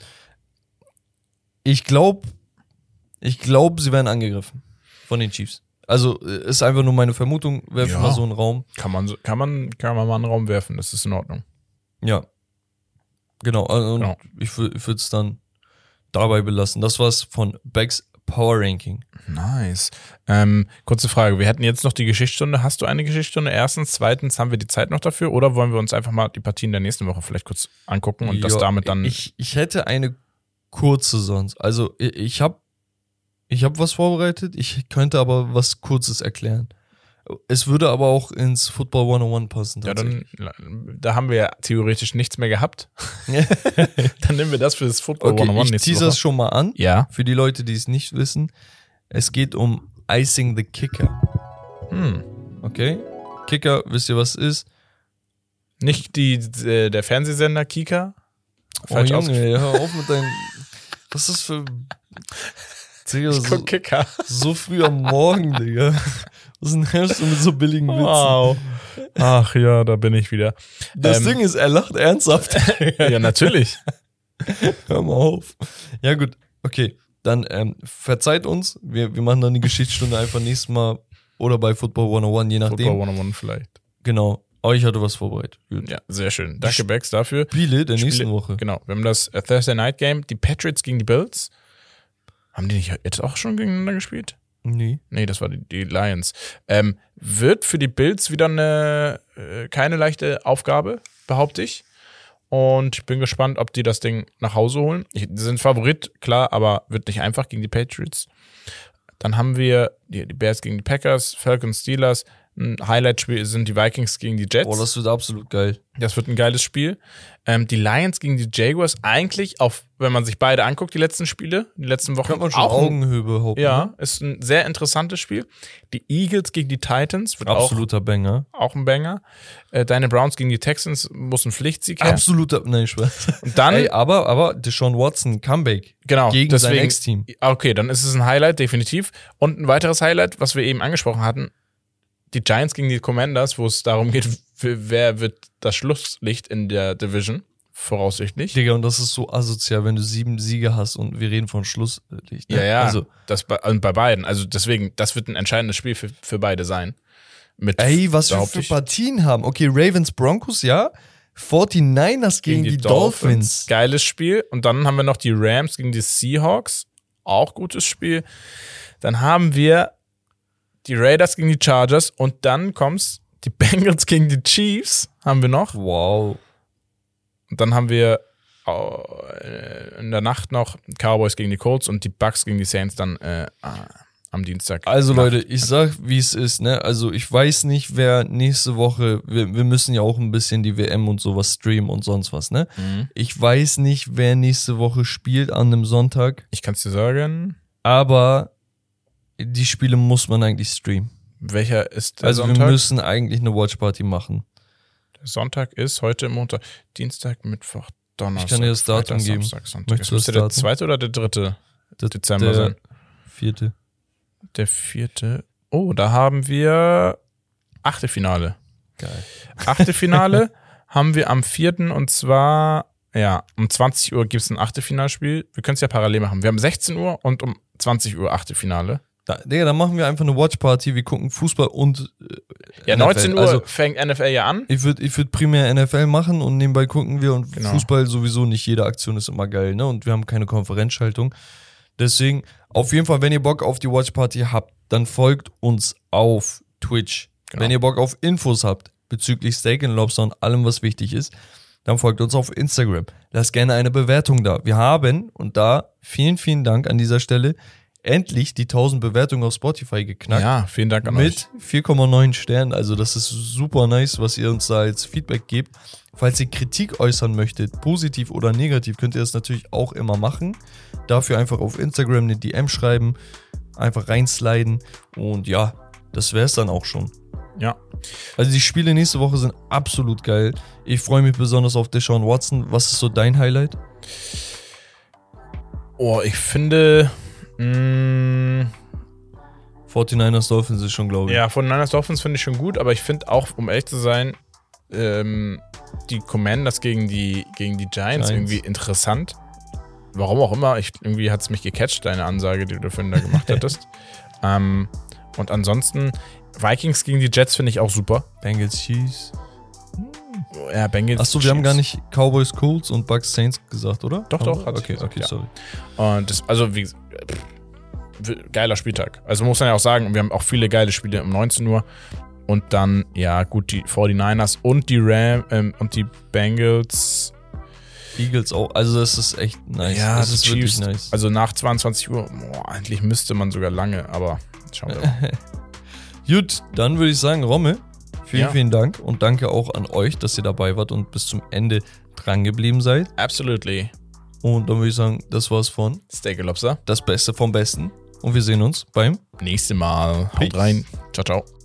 Ich glaube, ich glaube, sie werden angegriffen von den Chiefs. Also äh, ist einfach nur meine Vermutung, werfe Ja. mal so einen Raum. Kann man, kann man, kann man mal einen Raum werfen, das ist in Ordnung. Ja. Genau, also, und Genau. ich würde es dann dabei belassen. Das war's von Becks Power Ranking. Nice. Ähm, kurze Frage, wir hätten jetzt noch die Geschichtsstunde. Hast du eine Geschichtsstunde? Erstens, zweitens, haben wir die Zeit noch dafür oder wollen wir uns einfach mal die Partien der nächsten Woche vielleicht kurz angucken und das Ja, damit dann. Ich, ich hätte eine kurze sonst. Also ich, ich habe ich hab was vorbereitet, ich könnte aber was Kurzes erklären. Es würde aber auch ins Football 101 passen. ja, dann, da haben wir ja theoretisch nichts mehr gehabt. dann nehmen wir das für das Football okay, 101 ich nächste teaser es Woche. schon mal an. Ja. Für die Leute, die es nicht wissen. Es geht um Icing the Kicker. Hm. Okay? Kicker, wisst ihr, was es ist? Nicht die, äh, der Fernsehsender Kika? Falsch oh. Junge, hör auf mit deinem... Was ist das für... Digga, Ich so, guck Kicker. so früh am Morgen, Digga. Was denn herrschst du mit so billigen Witzen? Wow. Ach ja, da bin ich wieder. Das Ähm, Ding ist, er lacht ernsthaft. Ja, natürlich. Hör mal auf. Ja, gut. Okay. Dann ähm, verzeiht uns. Wir, wir machen dann die Geschichtsstunde einfach nächstes Mal oder bei Football 101, je nachdem. Football 101 vielleicht. Genau. Aber ich hatte was vorbereitet. Gut. Ja, sehr schön. Danke, Bex, dafür. Spiele der nächsten Spiele- Woche. Genau, wir haben das Thursday Night Game, die Patriots gegen die Bills. Haben die nicht jetzt auch schon gegeneinander gespielt? Nee. Nee, das war die, die Lions. Ähm, wird für die Bills wieder eine äh, keine leichte Aufgabe, behaupte ich. Und ich bin gespannt, ob die das Ding nach Hause holen. Ich, die sind Favorit, klar, aber wird nicht einfach gegen die Patriots. Dann haben wir die, die Bears gegen die Packers, Falcons, Steelers. Ein Highlight-Spiel sind die Vikings gegen die Jets. Boah, das wird absolut geil. Das wird ein geiles Spiel. Ähm, die Lions gegen die Jaguars eigentlich auf, wenn man sich beide anguckt, die letzten Spiele, die letzten Wochen, Kann man schon auch Augenhöhe behaupten. ja, ne? ist ein sehr interessantes Spiel. Die Eagles gegen die Titans wird auch, Absoluter Banger. auch ein Banger. Äh, deine Browns gegen die Texans muss ein Pflichtsieg her. Absoluter. Nein, Spaß. Und dann, Ey, aber, aber Deshaun Watson, Comeback. genau, gegen sein deswegen, Ex-Team. Okay, dann ist es ein Highlight, definitiv. Und ein weiteres Highlight, was wir eben angesprochen hatten, die Giants gegen die Commanders, wo es darum geht, wer wird das Schlusslicht in der Division, voraussichtlich. Digga, und das ist so asozial, wenn du sieben Siege hast und wir reden von Schlusslicht. ne? Ja, ja. Also, das bei, und bei beiden. Also deswegen, das wird ein entscheidendes Spiel für, für beide sein. Mit, ey, was wir für Partien haben. Okay, Ravens, Broncos, ja. 49ers gegen, die, Dolphins. Geiles Spiel. Und dann haben wir noch die Rams gegen die Seahawks. Auch gutes Spiel. Dann haben wir die Raiders gegen die Chargers. Und dann kommt's die Bengals gegen die Chiefs. Haben wir noch. Wow. Und dann haben wir äh, in der Nacht noch Cowboys gegen die Colts und die Bucks gegen die Saints dann äh, am Dienstag. Also Nacht. Leute, ich sag, wie es ist, ne? Also ich weiß nicht, wer nächste Woche, wir, wir müssen ja auch ein bisschen die WM und sowas streamen und sonst was, ne? Mhm. Ich weiß nicht, wer nächste Woche spielt an einem Sonntag, Ich kann es dir sagen. aber die Spiele muss man eigentlich streamen. Welcher ist der Also Sonntag? wir müssen eigentlich eine Watchparty machen. der Sonntag ist heute Montag, Dienstag, Mittwoch, Donnerstag. Ich kann dir das Datum Freitag, geben. Samstag, Sonntag. Möchtest Das du müsste das der Datum? zweite oder der dritte Das- Dezember der sein. Vierte. Der vierte. Oh, da haben wir Achtelfinale. Geil. Achtelfinale haben wir am vierten und zwar, ja, um 20 Uhr gibt es ein Achtelfinalspiel. Wir können es ja parallel machen. Wir haben 16 Uhr und um 20 Uhr Achtelfinale. Da, Digga, dann machen wir einfach eine Watchparty. Wir gucken Fußball und äh, Ja, NFL. 19 Uhr Also fängt NFL ja an. ich würde ich würd primär NFL machen und nebenbei gucken wir und Genau. Fußball sowieso nicht jede Aktion ist immer geil, ne? Und wir haben keine Konferenzschaltung. Deswegen, auf jeden Fall, wenn ihr Bock auf die Watchparty habt, dann folgt uns auf Twitch. Genau. Wenn ihr Bock auf Infos habt bezüglich Steak and Lobster und allem, was wichtig ist, dann folgt uns auf Instagram. Lasst gerne eine Bewertung da. Wir haben, und da vielen, vielen Dank an dieser Stelle, endlich die 1000 Bewertungen auf Spotify geknackt Ja, vielen Dank an euch. mit 4,9 Sternen. Also das ist super nice, was ihr uns da als Feedback gebt. Falls ihr Kritik äußern möchtet, positiv oder negativ, könnt ihr das natürlich auch immer machen. Dafür einfach auf Instagram eine DM schreiben, einfach reinsliden und ja, das wäre es dann auch schon. Ja. Also die Spiele nächste Woche sind absolut geil. Ich freue mich besonders auf Deshaun Watson. Was ist so dein Highlight? Oh, ich finde. Mh, 49ers Dolphins ist schon, glaube ich. ja, von Niners Dolphins finde ich schon gut, aber ich finde auch, um ehrlich zu sein, ähm, die Commanders gegen die, gegen die Giants, Giants. irgendwie interessant. Warum auch immer, ich, irgendwie hat es mich gecatcht, deine Ansage, die du vorhin da gemacht hattest. ähm, und ansonsten, Vikings gegen die Jets finde ich auch super. Bengals Chiefs. Ja, Bengals. Achso, wir haben Chiefs. gar nicht Cowboys Colts und Bucks Saints gesagt, oder? Doch, Haben doch, Okay, gesagt, okay, ja. sorry. Und das, also wie geiler Spieltag. Also muss man ja auch sagen, wir haben auch viele geile Spiele um 19 Uhr. Und dann, ja, gut, die 49ers und die Ram ähm, und die Bengals. Eagles auch. Also das ist echt nice. Ja, das ist wirklich Chiefs. nice. Also nach 22 Uhr, boah, eigentlich müsste man sogar lange, aber schauen wir mal. Gut, dann würde ich sagen, Romme, vielen, Ja. vielen Dank und danke auch an euch, dass ihr dabei wart und bis zum Ende dran geblieben seid. Absolutely. Und dann würde ich sagen, das war's von Steak Lobster. Das Beste vom Besten. Und wir sehen uns beim Nächste Mal. Haut Peace. rein. Ciao, ciao.